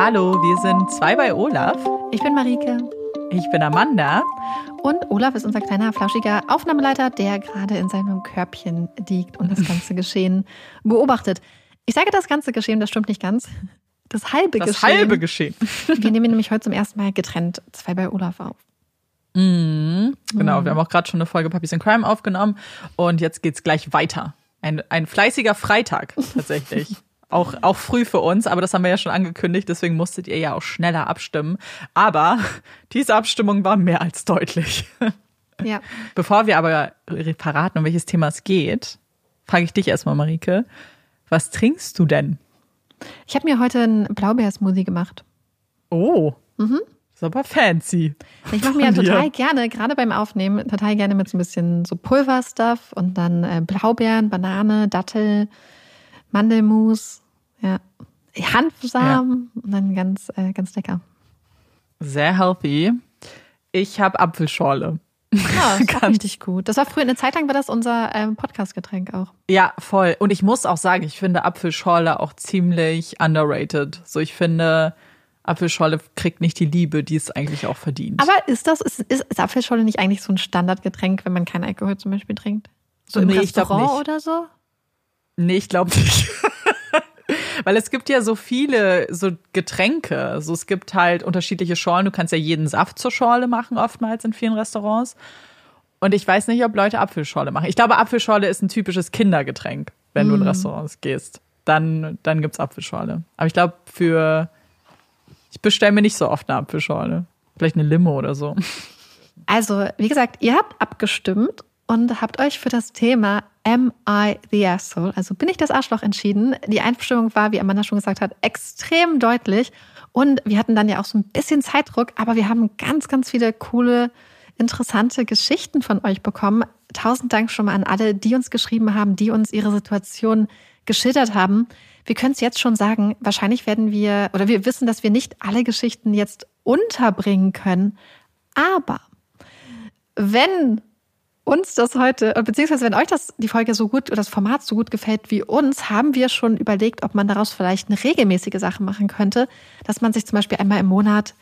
Hallo, wir sind zwei bei Olaf. Ich bin Marike. Ich bin Amanda. Und Olaf ist unser kleiner, flauschiger Aufnahmeleiter, der gerade in seinem Körbchen liegt und das ganze Geschehen beobachtet. Ich sage das ganze Geschehen, das stimmt nicht ganz. Das halbe das Geschehen. Das halbe Geschehen. Wir nehmen nämlich heute zum ersten Mal getrennt zwei bei Olaf auf. Mhm. Genau, wir haben auch gerade schon eine Folge Puppies in Crime aufgenommen und jetzt geht's gleich weiter. Ein, ein fleißiger Freitag tatsächlich. auch, auch früh für uns, aber das haben wir ja schon angekündigt, deswegen musstet ihr ja auch schneller abstimmen. Aber diese Abstimmung war mehr als deutlich. Ja. Bevor wir aber verraten, um welches Thema es geht, frage ich dich erstmal, Marike, was trinkst du denn? Ich habe mir heute einen Blaubeersmoothie gemacht. Oh. Mhm. Ist aber fancy. Ich mache mir ja total gerne, gerade beim Aufnehmen, total gerne mit so ein bisschen so Pulverstuff und dann äh, Blaubeeren, Banane, Dattel, Mandelmus, ja, Hanfsamen ja. und dann ganz, äh, ganz lecker. Sehr healthy. Ich habe Apfelschorle. Ja, das war richtig gut. Das war früher, eine Zeit lang war das unser ähm, Podcast-Getränk auch. Ja, voll. Und ich muss auch sagen, ich finde Apfelschorle auch ziemlich underrated. So, ich finde, Apfelschorle kriegt nicht die Liebe, die es eigentlich auch verdient. Aber ist das, ist, ist, ist Apfelschorle nicht eigentlich so ein Standardgetränk, wenn man kein Alkohol zum Beispiel trinkt? So im nee, Restaurant oder so? Nee, ich glaube nicht. Weil es gibt ja so viele so Getränke. So, es gibt halt unterschiedliche Schorlen. Du kannst ja jeden Saft zur Schorle machen, oftmals in vielen Restaurants. Und ich weiß nicht, ob Leute Apfelschorle machen. Ich glaube, Apfelschorle ist ein typisches Kindergetränk, wenn mm. du in mhm. Restaurants gehst. Dann, dann gibt's Apfelschorle. Aber ich glaube, für ich bestelle mir nicht so oft eine Apfelschorle. Vielleicht eine Limo oder so. Also, wie gesagt, ihr habt abgestimmt und habt euch für das Thema Am I the Asshole, also bin ich das Arschloch entschieden. Die Einstimmung war, wie Amanda schon gesagt hat, extrem deutlich. Und wir hatten dann ja auch so ein bisschen Zeitdruck, aber wir haben ganz, ganz viele coole, interessante Geschichten von euch bekommen. Tausend Dank schon mal an alle, die uns geschrieben haben, die uns ihre Situation geschildert haben. Wir können es jetzt schon sagen, wahrscheinlich werden wir, oder wir wissen, dass wir nicht alle Geschichten jetzt unterbringen können. Aber wenn uns das heute, beziehungsweise wenn euch das, die Folge so gut oder das Format so gut gefällt wie uns, haben wir schon überlegt, ob man daraus vielleicht eine regelmäßige Sache machen könnte, dass man sich zum Beispiel einmal im Monat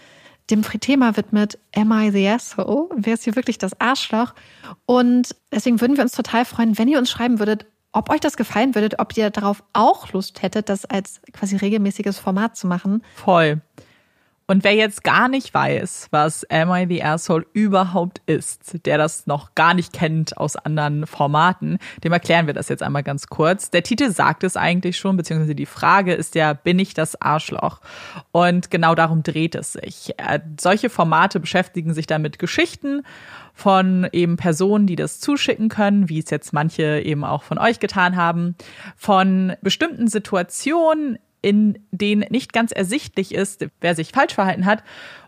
dem Thema widmet, Am I the Asshole? Wer ist hier wirklich das Arschloch? Und deswegen würden wir uns total freuen, wenn ihr uns schreiben würdet, ob euch das gefallen würde, ob ihr darauf auch Lust hättet, das als quasi regelmäßiges Format zu machen. Voll. Und wer jetzt gar nicht weiß, was Am I the Asshole überhaupt ist, der das noch gar nicht kennt aus anderen Formaten, dem erklären wir das jetzt einmal ganz kurz. Der Titel sagt es eigentlich schon, beziehungsweise die Frage ist ja, bin ich das Arschloch? Und genau darum dreht es sich. Äh, solche Formate beschäftigen sich dann mit Geschichten von eben Personen, die das zuschicken können, wie es jetzt manche eben auch von euch getan haben, von bestimmten Situationen, in denen nicht ganz ersichtlich ist, wer sich falsch verhalten hat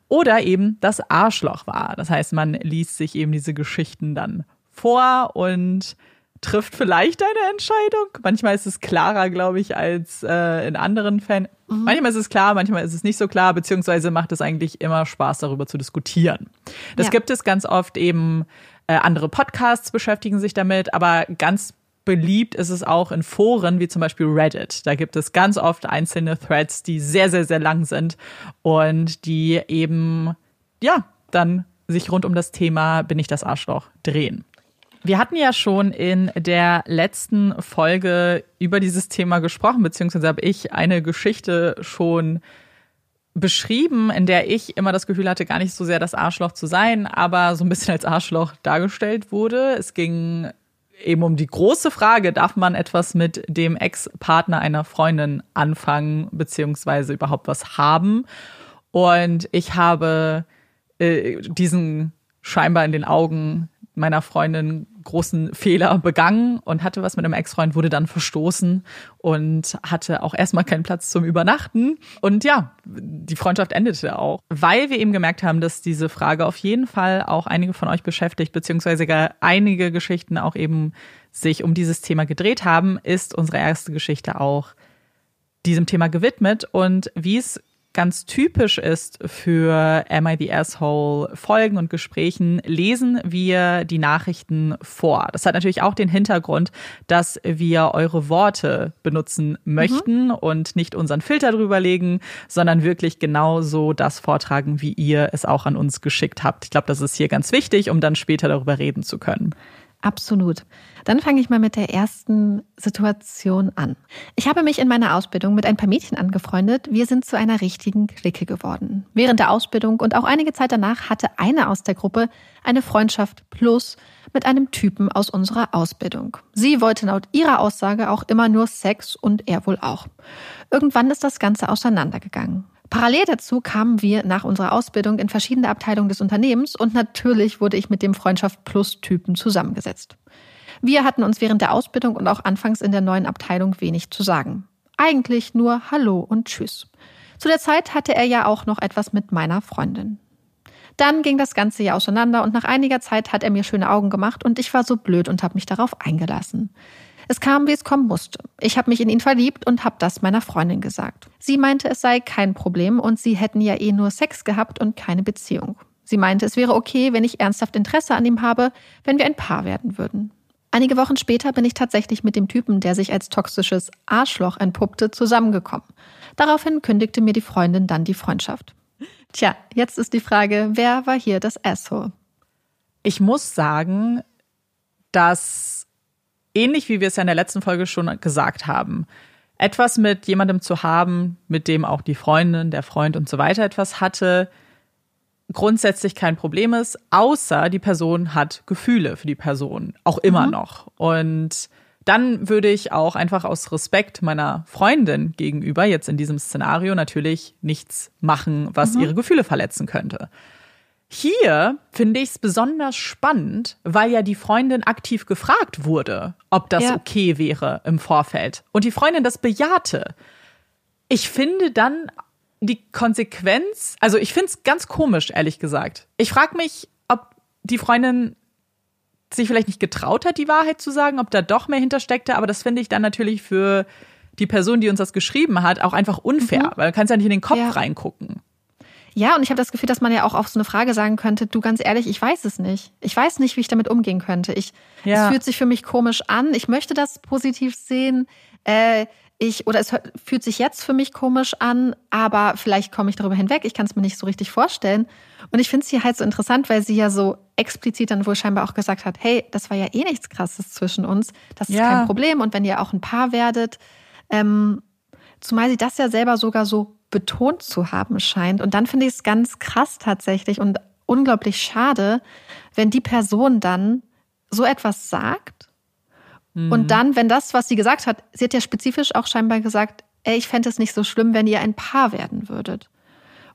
oder eben das Arschloch war. Das heißt, man liest sich eben diese Geschichten dann vor und trifft vielleicht eine Entscheidung. Manchmal ist es klarer, glaube ich, als äh, in anderen Fällen. Mhm. Manchmal ist es klar, manchmal ist es nicht so klar, beziehungsweise macht es eigentlich immer Spaß, darüber zu diskutieren. Das ja. gibt es ganz oft eben, äh, andere Podcasts beschäftigen sich damit, aber ganz beliebt ist es auch in Foren wie zum Beispiel Reddit. Da gibt es ganz oft einzelne Threads, die sehr, sehr, sehr lang sind und die eben, ja, dann sich rund um das Thema Bin ich das Arschloch drehen. Wir hatten ja schon in der letzten Folge über dieses Thema gesprochen, beziehungsweise habe ich eine Geschichte schon beschrieben, in der ich immer das Gefühl hatte, gar nicht so sehr das Arschloch zu sein, aber so ein bisschen als Arschloch dargestellt wurde. Es ging eben um die große Frage, darf man etwas mit dem Ex-Partner einer Freundin anfangen, beziehungsweise überhaupt was haben? Und ich habe äh, diesen scheinbar in den Augen meiner Freundin großen Fehler begangen und hatte was mit einem Ex-Freund, wurde dann verstoßen und hatte auch erstmal keinen Platz zum Übernachten. Und ja, die Freundschaft endete auch, weil wir eben gemerkt haben, dass diese Frage auf jeden Fall auch einige von euch beschäftigt, beziehungsweise gar einige Geschichten auch eben sich um dieses Thema gedreht haben, ist unsere erste Geschichte auch diesem Thema gewidmet. Und wie es ganz typisch ist für Am I the Asshole Folgen und Gesprächen, lesen wir die Nachrichten vor. Das hat natürlich auch den Hintergrund, dass wir eure Worte benutzen möchten mhm. und nicht unseren Filter drüber legen, sondern wirklich genau so das vortragen, wie ihr es auch an uns geschickt habt. Ich glaube, das ist hier ganz wichtig, um dann später darüber reden zu können. Absolut. Dann fange ich mal mit der ersten Situation an. Ich habe mich in meiner Ausbildung mit ein paar Mädchen angefreundet. Wir sind zu einer richtigen Clique geworden. Während der Ausbildung und auch einige Zeit danach hatte eine aus der Gruppe eine Freundschaft plus mit einem Typen aus unserer Ausbildung. Sie wollte laut ihrer Aussage auch immer nur Sex und er wohl auch. Irgendwann ist das Ganze auseinandergegangen. Parallel dazu kamen wir nach unserer Ausbildung in verschiedene Abteilungen des Unternehmens und natürlich wurde ich mit dem Freundschaft Plus Typen zusammengesetzt. Wir hatten uns während der Ausbildung und auch anfangs in der neuen Abteilung wenig zu sagen. Eigentlich nur Hallo und Tschüss. Zu der Zeit hatte er ja auch noch etwas mit meiner Freundin. Dann ging das ganze Jahr auseinander und nach einiger Zeit hat er mir schöne Augen gemacht und ich war so blöd und habe mich darauf eingelassen. Es kam, wie es kommen musste. Ich habe mich in ihn verliebt und habe das meiner Freundin gesagt. Sie meinte, es sei kein Problem und sie hätten ja eh nur Sex gehabt und keine Beziehung. Sie meinte, es wäre okay, wenn ich ernsthaft Interesse an ihm habe, wenn wir ein Paar werden würden. Einige Wochen später bin ich tatsächlich mit dem Typen, der sich als toxisches Arschloch entpuppte, zusammengekommen. Daraufhin kündigte mir die Freundin dann die Freundschaft. Tja, jetzt ist die Frage, wer war hier das Asshole? Ich muss sagen, dass ähnlich wie wir es ja in der letzten Folge schon gesagt haben, etwas mit jemandem zu haben, mit dem auch die Freundin, der Freund und so weiter etwas hatte, grundsätzlich kein Problem ist, außer die Person hat Gefühle für die Person, auch immer mhm. noch. Und dann würde ich auch einfach aus Respekt meiner Freundin gegenüber, jetzt in diesem Szenario, natürlich nichts machen, was mhm. ihre Gefühle verletzen könnte. Hier finde ich es besonders spannend, weil ja die Freundin aktiv gefragt wurde, ob das ja. okay wäre im Vorfeld. Und die Freundin das bejahte. Ich finde dann die Konsequenz, also ich finde es ganz komisch, ehrlich gesagt. Ich frage mich, ob die Freundin sich vielleicht nicht getraut hat, die Wahrheit zu sagen, ob da doch mehr hintersteckte, aber das finde ich dann natürlich für die Person, die uns das geschrieben hat, auch einfach unfair, mhm. weil du kannst ja nicht in den Kopf ja. reingucken. Ja, und ich habe das Gefühl, dass man ja auch auf so eine Frage sagen könnte, du ganz ehrlich, ich weiß es nicht. Ich weiß nicht, wie ich damit umgehen könnte. Ich, ja. Es fühlt sich für mich komisch an. Ich möchte das positiv sehen. Äh, ich, oder es fühlt sich jetzt für mich komisch an, aber vielleicht komme ich darüber hinweg. Ich kann es mir nicht so richtig vorstellen. Und ich finde es hier halt so interessant, weil sie ja so explizit dann wohl scheinbar auch gesagt hat, hey, das war ja eh nichts Krasses zwischen uns. Das ist ja. kein Problem. Und wenn ihr auch ein Paar werdet, ähm, zumal sie das ja selber sogar so betont zu haben scheint. Und dann finde ich es ganz krass tatsächlich und unglaublich schade, wenn die Person dann so etwas sagt mhm. und dann, wenn das, was sie gesagt hat, sie hat ja spezifisch auch scheinbar gesagt, ey, ich fände es nicht so schlimm, wenn ihr ein Paar werden würdet.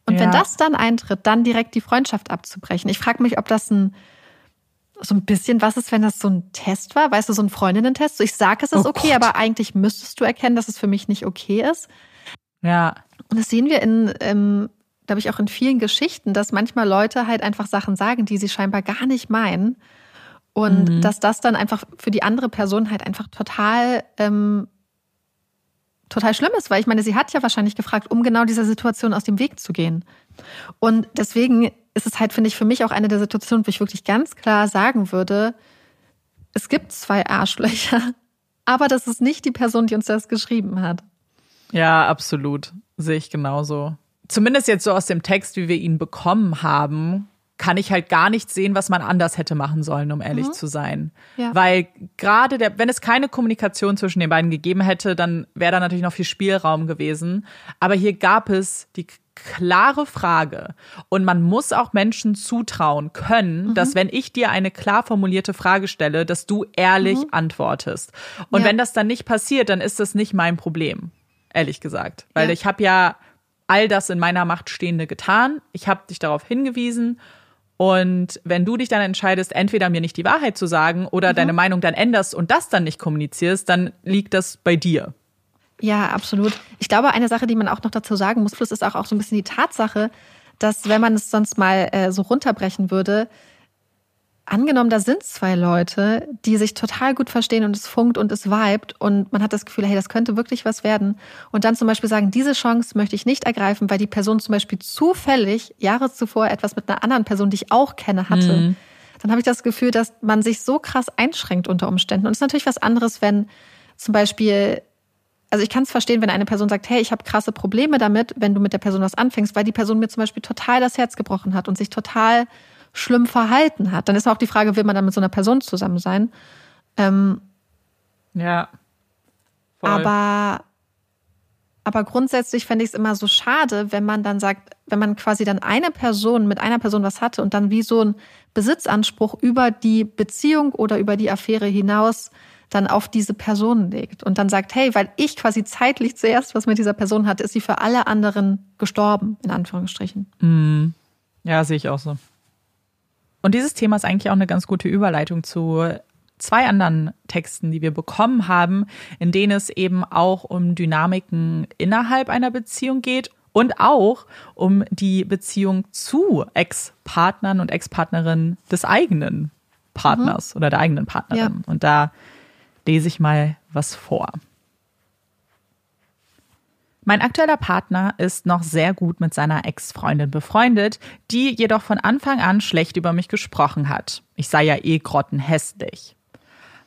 Und ja. wenn das dann eintritt, dann direkt die Freundschaft abzubrechen. Ich frage mich, ob das ein so ein bisschen, was ist, wenn das so ein Test war? Weißt du, so ein Freundinnen-Test? So, ich sage, es ist oh okay, Gott. aber eigentlich müsstest du erkennen, dass es für mich nicht okay ist. Ja. Und das sehen wir in, ähm, glaube ich, auch in vielen Geschichten, dass manchmal Leute halt einfach Sachen sagen, die sie scheinbar gar nicht meinen. Und mhm. dass das dann einfach für die andere Person halt einfach total, ähm, total schlimm ist, weil ich meine, sie hat ja wahrscheinlich gefragt, um genau dieser Situation aus dem Weg zu gehen. Und deswegen ist es halt, finde ich, für mich auch eine der Situationen, wo ich wirklich ganz klar sagen würde, es gibt zwei Arschlöcher, aber das ist nicht die Person, die uns das geschrieben hat. Ja, absolut. Sehe ich genauso. Zumindest jetzt so aus dem Text, wie wir ihn bekommen haben, kann ich halt gar nicht sehen, was man anders hätte machen sollen, um ehrlich mhm. zu sein. Ja. Weil gerade der, wenn es keine Kommunikation zwischen den beiden gegeben hätte, dann wäre da natürlich noch viel Spielraum gewesen. Aber hier gab es die klare Frage. Und man muss auch Menschen zutrauen können, mhm. dass wenn ich dir eine klar formulierte Frage stelle, dass du ehrlich mhm. antwortest. Und ja. wenn das dann nicht passiert, dann ist das nicht mein Problem ehrlich gesagt. Weil ja. ich habe ja all das in meiner Macht Stehende getan. Ich habe dich darauf hingewiesen. Und wenn du dich dann entscheidest, entweder mir nicht die Wahrheit zu sagen oder mhm. deine Meinung dann änderst und das dann nicht kommunizierst, dann liegt das bei dir. Ja, absolut. Ich glaube, eine Sache, die man auch noch dazu sagen muss, ist auch, auch so ein bisschen die Tatsache, dass wenn man es sonst mal äh, so runterbrechen würde, angenommen, da sind zwei Leute, die sich total gut verstehen und es funkt und es vibet und man hat das Gefühl, hey, das könnte wirklich was werden. Und dann zum Beispiel sagen, diese Chance möchte ich nicht ergreifen, weil die Person zum Beispiel zufällig Jahre zuvor etwas mit einer anderen Person, die ich auch kenne, hatte. Mhm. Dann habe ich das Gefühl, dass man sich so krass einschränkt unter Umständen. Und es ist natürlich was anderes, wenn zum Beispiel also ich kann es verstehen, wenn eine Person sagt, hey, ich habe krasse Probleme damit, wenn du mit der Person was anfängst, weil die Person mir zum Beispiel total das Herz gebrochen hat und sich total schlimm verhalten hat. Dann ist auch die Frage, will man dann mit so einer Person zusammen sein? Ähm, ja. Voll. Aber, aber grundsätzlich fände ich es immer so schade, wenn man dann sagt, wenn man quasi dann eine Person mit einer Person was hatte und dann wie so ein Besitzanspruch über die Beziehung oder über die Affäre hinaus dann auf diese Person legt und dann sagt, hey, weil ich quasi zeitlich zuerst was mit dieser Person hatte, ist sie für alle anderen gestorben, in Anführungsstrichen. Mm. Ja, sehe ich auch so. Und dieses Thema ist eigentlich auch eine ganz gute Überleitung zu zwei anderen Texten, die wir bekommen haben, in denen es eben auch um Dynamiken innerhalb einer Beziehung geht und auch um die Beziehung zu Ex-Partnern und Ex-Partnerinnen des eigenen Partners mhm. oder der eigenen Partnerin. Ja. Und da lese ich mal was vor. Mein aktueller Partner ist noch sehr gut mit seiner Ex-Freundin befreundet, die jedoch von Anfang an schlecht über mich gesprochen hat. Ich sei ja eh grottenhässlich.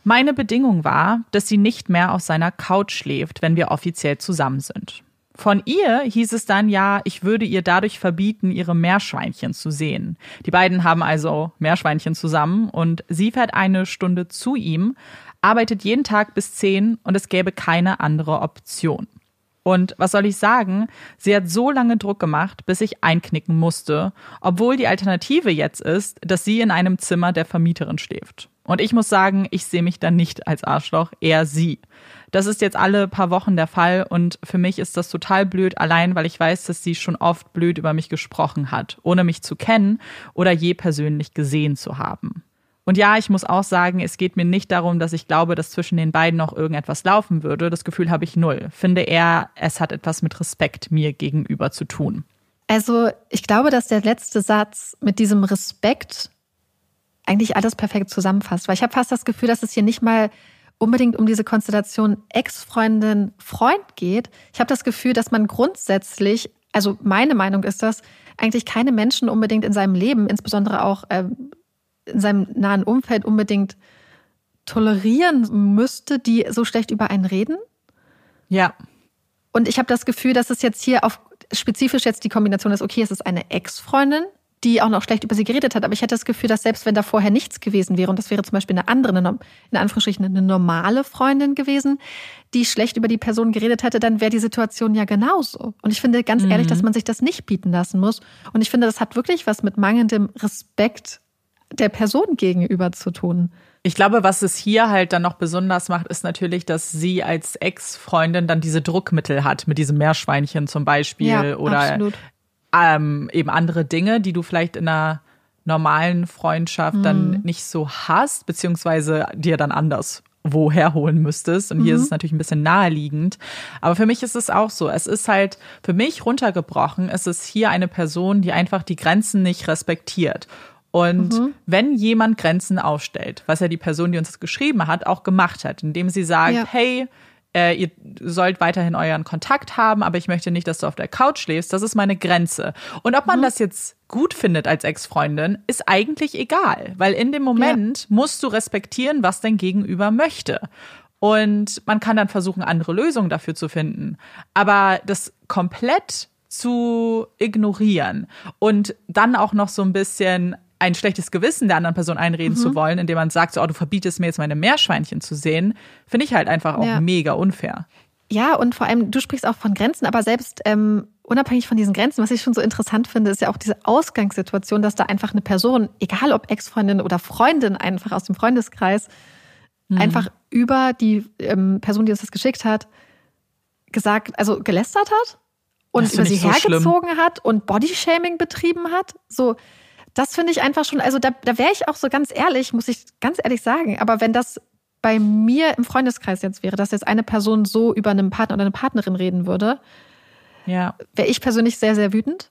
Meine Bedingung war, dass sie nicht mehr auf seiner Couch schläft, wenn wir offiziell zusammen sind. Von ihr hieß es dann ja, ich würde ihr dadurch verbieten, ihre Meerschweinchen zu sehen. Die beiden haben also Meerschweinchen zusammen und sie fährt eine Stunde zu ihm, arbeitet jeden Tag bis zehn und es gäbe keine andere Option. Und was soll ich sagen? Sie hat so lange Druck gemacht, bis ich einknicken musste, obwohl die Alternative jetzt ist, dass sie in einem Zimmer der Vermieterin schläft. Und ich muss sagen, ich sehe mich dann nicht als Arschloch, eher sie. Das ist jetzt alle paar Wochen der Fall und für mich ist das total blöd, allein weil ich weiß, dass sie schon oft blöd über mich gesprochen hat, ohne mich zu kennen oder je persönlich gesehen zu haben. Und ja, ich muss auch sagen, es geht mir nicht darum, dass ich glaube, dass zwischen den beiden noch irgendetwas laufen würde. Das Gefühl habe ich null. Finde eher, es hat etwas mit Respekt mir gegenüber zu tun. Also ich glaube, dass der letzte Satz mit diesem Respekt eigentlich alles perfekt zusammenfasst. Weil ich habe fast das Gefühl, dass es hier nicht mal unbedingt um diese Konstellation Ex-Freundin, Freund geht. Ich habe das Gefühl, dass man grundsätzlich, also meine Meinung ist das, eigentlich keine Menschen unbedingt in seinem Leben, insbesondere auch äh, in seinem nahen Umfeld unbedingt tolerieren müsste, die so schlecht über einen reden. Ja. Und ich habe das Gefühl, dass es jetzt hier auf spezifisch jetzt die Kombination ist, okay, es ist eine Ex-Freundin, die auch noch schlecht über sie geredet hat. Aber ich hätte das Gefühl, dass selbst wenn da vorher nichts gewesen wäre, und das wäre zum Beispiel eine andere, eine, in Anführungsstrichen eine normale Freundin gewesen, die schlecht über die Person geredet hätte, dann wäre die Situation ja genauso. Und ich finde ganz mhm. ehrlich, dass man sich das nicht bieten lassen muss. Und ich finde, das hat wirklich was mit mangelndem Respekt der Person gegenüber zu tun. Ich glaube, was es hier halt dann noch besonders macht, ist natürlich, dass sie als Ex-Freundin dann diese Druckmittel hat, mit diesem Meerschweinchen zum Beispiel ja, oder ähm, eben andere Dinge, die du vielleicht in einer normalen Freundschaft mhm. dann nicht so hast, beziehungsweise dir dann anders woher holen müsstest. Und hier mhm. ist es natürlich ein bisschen naheliegend. Aber für mich ist es auch so. Es ist halt, für mich runtergebrochen, es ist hier eine Person, die einfach die Grenzen nicht respektiert. Und mhm. wenn jemand Grenzen aufstellt, was ja die Person, die uns das geschrieben hat, auch gemacht hat, indem sie sagt, ja. hey, äh, ihr sollt weiterhin euren Kontakt haben, aber ich möchte nicht, dass du auf der Couch schläfst, das ist meine Grenze. Und ob man mhm. das jetzt gut findet als Ex-Freundin, ist eigentlich egal, weil in dem Moment ja. musst du respektieren, was dein Gegenüber möchte. Und man kann dann versuchen, andere Lösungen dafür zu finden. Aber das komplett zu ignorieren und dann auch noch so ein bisschen ein schlechtes Gewissen der anderen Person einreden mhm. zu wollen, indem man sagt, so, oh, du verbietest mir jetzt meine Meerschweinchen zu sehen, finde ich halt einfach auch ja. mega unfair. Ja, und vor allem, du sprichst auch von Grenzen, aber selbst ähm, unabhängig von diesen Grenzen, was ich schon so interessant finde, ist ja auch diese Ausgangssituation, dass da einfach eine Person, egal ob Ex-Freundin oder Freundin, einfach aus dem Freundeskreis, mhm. einfach über die ähm, Person, die uns das geschickt hat, gesagt, also gelästert hat und über sie so hergezogen schlimm. hat und Bodyshaming betrieben hat. So, das finde ich einfach schon, also da, da wäre ich auch so ganz ehrlich, muss ich ganz ehrlich sagen. Aber wenn das bei mir im Freundeskreis jetzt wäre, dass jetzt eine Person so über einen Partner oder eine Partnerin reden würde, ja. wäre ich persönlich sehr, sehr wütend.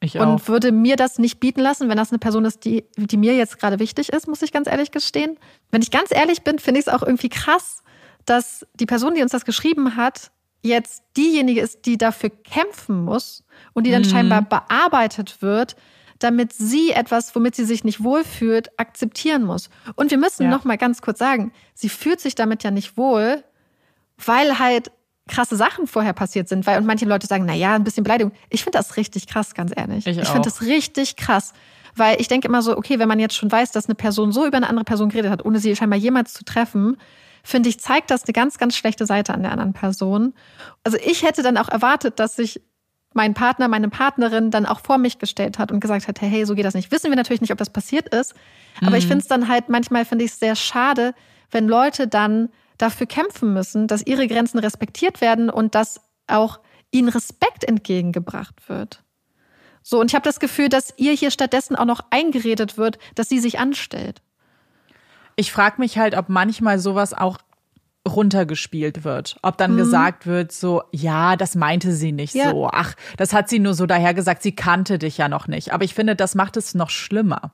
Ich und auch. würde mir das nicht bieten lassen, wenn das eine Person ist, die, die mir jetzt gerade wichtig ist, muss ich ganz ehrlich gestehen. Wenn ich ganz ehrlich bin, finde ich es auch irgendwie krass, dass die Person, die uns das geschrieben hat, jetzt diejenige ist, die dafür kämpfen muss und die dann Mhm. scheinbar bearbeitet wird, damit sie etwas, womit sie sich nicht wohlfühlt, akzeptieren muss. Und wir müssen Ja. noch mal ganz kurz sagen, sie fühlt sich damit ja nicht wohl, weil halt krasse Sachen vorher passiert sind, weil und manche Leute sagen, na ja, ein bisschen Beleidigung. Ich finde das richtig krass, ganz ehrlich. Ich ich finde das richtig krass, weil ich denke immer so, okay, wenn man jetzt schon weiß, dass eine Person so über eine andere Person geredet hat, ohne sie scheinbar jemals zu treffen, finde ich, zeigt das eine ganz, ganz schlechte Seite an der anderen Person. Also ich hätte dann auch erwartet, dass sich mein Partner, meine Partnerin dann auch vor mich gestellt hat und gesagt hat, hey, so geht das nicht. Wissen wir natürlich nicht, ob das passiert ist, aber ich finde es dann halt manchmal finde ich es sehr schade, wenn Leute dann dafür kämpfen müssen, dass ihre Grenzen respektiert werden und dass auch ihnen Respekt entgegengebracht wird. So, und ich habe das Gefühl, dass ihr hier stattdessen auch noch eingeredet wird, dass sie sich anstellt. Ich frage mich halt, ob manchmal sowas auch runtergespielt wird. Ob dann gesagt wird, so, ja, das meinte sie nicht Ja. so. Ach, das hat sie nur so daher gesagt, sie kannte dich ja noch nicht. Aber ich finde, das macht es noch schlimmer.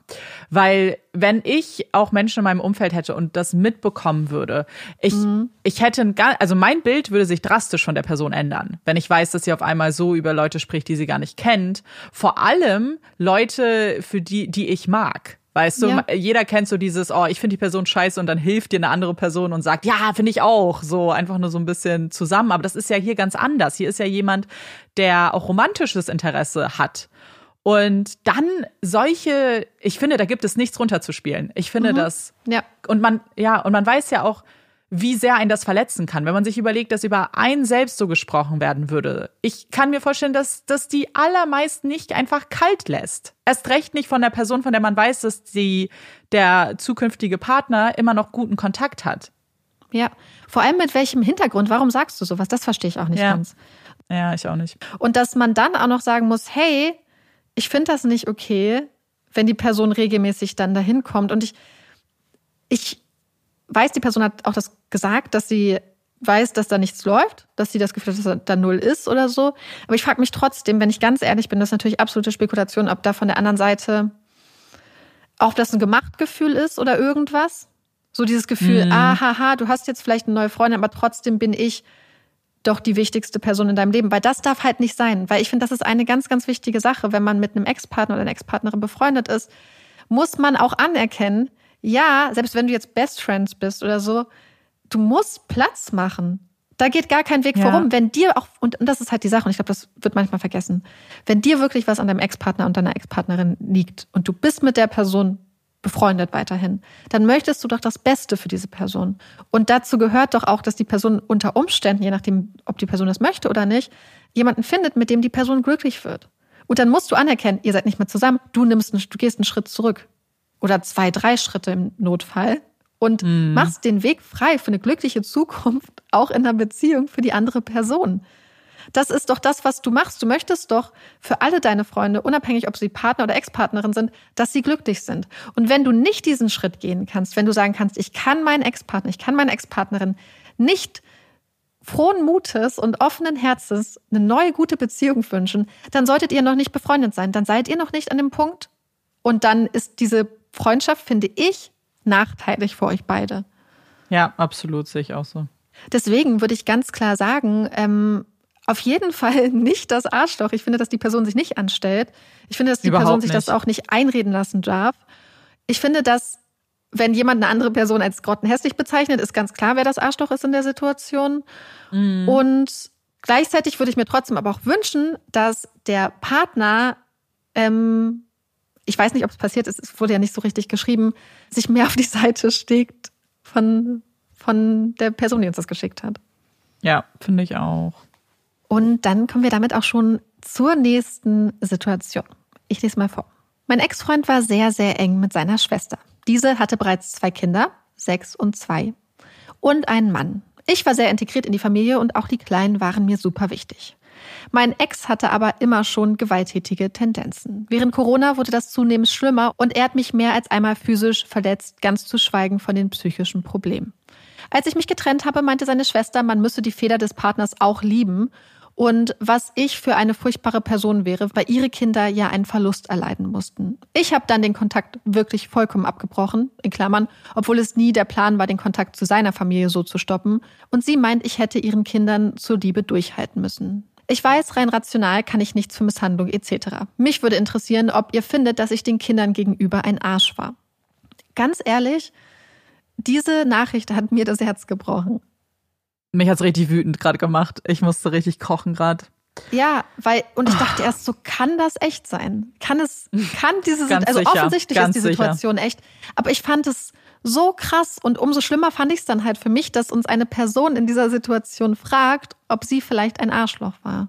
Weil, wenn ich auch Menschen in meinem Umfeld hätte und das mitbekommen würde, ich, ich hätte ein gar, also mein Bild würde sich drastisch von der Person ändern. Wenn ich weiß, dass sie auf einmal so über Leute spricht, die sie gar nicht kennt. Vor allem Leute, für die, die ich mag. Weißt du, Ja. jeder kennt so dieses, oh, ich finde die Person scheiße und dann hilft dir eine andere Person und sagt, ja, finde ich auch. So einfach nur so ein bisschen zusammen. Aber das ist ja hier ganz anders. Hier ist ja jemand, der auch romantisches Interesse hat. Und dann solche, ich finde, da gibt es nichts runterzuspielen. Ich finde das. Ja. Und man, ja, und man weiß ja auch, wie sehr ein das verletzen kann, wenn man sich überlegt, dass über einen selbst so gesprochen werden würde. Ich kann mir vorstellen, dass, dass die allermeisten nicht einfach kalt lässt. Erst recht nicht von der Person, von der man weiß, dass die, der zukünftige Partner immer noch guten Kontakt hat. Ja. Vor allem mit welchem Hintergrund? Warum sagst du sowas? Das verstehe ich auch nicht Ja. ganz. Ja, ich auch nicht. Und dass man dann auch noch sagen muss, hey, ich finde das nicht okay, wenn die Person regelmäßig dann dahin kommt. Und ich, ich weiß, die Person hat auch das gesagt, dass sie weiß, dass da nichts läuft, dass sie das Gefühl hat, dass da null ist oder so. Aber ich frage mich trotzdem, wenn ich ganz ehrlich bin, das ist natürlich absolute Spekulation, ob da von der anderen Seite, ob das ein Gemachtgefühl ist oder irgendwas. So dieses Gefühl, Mhm. ah, haha, du hast jetzt vielleicht eine neue Freundin, aber trotzdem bin ich doch die wichtigste Person in deinem Leben. Weil das darf halt nicht sein. Weil ich finde, das ist eine ganz, ganz wichtige Sache. Wenn man mit einem Ex-Partner oder einer Ex-Partnerin befreundet ist, muss man auch anerkennen, ja, selbst wenn du jetzt Best Friends bist oder so, du musst Platz machen. Da geht gar kein Weg Ja. vorum. Wenn dir auch, und, und das ist halt die Sache, und ich glaube, das wird manchmal vergessen, wenn dir wirklich was an deinem Ex-Partner und deiner Ex-Partnerin liegt und du bist mit der Person befreundet weiterhin, dann möchtest du doch das Beste für diese Person. Und dazu gehört doch auch, dass die Person unter Umständen, je nachdem, ob die Person das möchte oder nicht, jemanden findet, mit dem die Person glücklich wird. Und dann musst du anerkennen, ihr seid nicht mehr zusammen, du nimmst, einen, du gehst einen Schritt zurück. Oder zwei, drei Schritte im Notfall. Und machst den Weg frei für eine glückliche Zukunft, auch in einer Beziehung für die andere Person. Das ist doch das, was du machst. Du möchtest doch für alle deine Freunde, unabhängig ob sie Partner oder Ex-Partnerin sind, dass sie glücklich sind. Und wenn du nicht diesen Schritt gehen kannst, wenn du sagen kannst, ich kann meinen Ex-Partner, ich kann meine Ex-Partnerin nicht frohen Mutes und offenen Herzens eine neue gute Beziehung wünschen, dann solltet ihr noch nicht befreundet sein. Dann seid ihr noch nicht an dem Punkt. Und dann ist diese Freundschaft, finde ich, nachteilig für euch beide. Ja, absolut, sehe ich auch so. Deswegen würde ich ganz klar sagen, ähm, auf jeden Fall nicht das Arschloch. Ich finde, dass die Person sich nicht anstellt. Ich finde, dass die Überhaupt Person sich nicht. das auch nicht einreden lassen darf. Ich finde, dass wenn jemand eine andere Person als grottenhässlich bezeichnet, ist ganz klar, wer das Arschloch ist in der Situation. Und gleichzeitig würde ich mir trotzdem aber auch wünschen, dass der Partner, ähm, ich weiß nicht, ob es passiert ist, es wurde ja nicht so richtig geschrieben, sich mehr auf die Seite steckt von, von der Person, die uns das geschickt hat. Ja, finde ich auch. Und dann kommen wir damit auch schon zur nächsten Situation. Ich lese mal vor. Mein Ex-Freund war sehr, sehr eng mit seiner Schwester. Diese hatte bereits zwei Kinder, sechs und zwei, und einen Mann. Ich war sehr integriert in die Familie und auch die Kleinen waren mir super wichtig. Mein Ex hatte aber immer schon gewalttätige Tendenzen. Während Corona wurde das zunehmend schlimmer und er hat mich mehr als einmal physisch verletzt, ganz zu schweigen von den psychischen Problemen. Als ich mich getrennt habe, meinte seine Schwester, man müsse die Fehler des Partners auch lieben und was ich für eine furchtbare Person wäre, weil ihre Kinder ja einen Verlust erleiden mussten. Ich habe dann den Kontakt wirklich vollkommen abgebrochen, in Klammern, obwohl es nie der Plan war, den Kontakt zu seiner Familie so zu stoppen. Und sie meint, ich hätte ihren Kindern zur Liebe durchhalten müssen. Ich weiß, rein rational kann ich nichts für Misshandlung etc. Mich würde interessieren, ob ihr findet, dass ich den Kindern gegenüber ein Arsch war. Ganz ehrlich, diese Nachricht hat mir das Herz gebrochen. Mich hat's richtig wütend gerade gemacht. Ich musste richtig kochen gerade. Ja, weil, und ich dachte erst so, kann das echt sein? Kann es, kann diese, also sicher, offensichtlich ist die Situation echt. Aber ich fand es so krass und umso schlimmer fand ich es dann halt für mich, dass uns eine Person in dieser Situation fragt, ob sie vielleicht ein Arschloch war.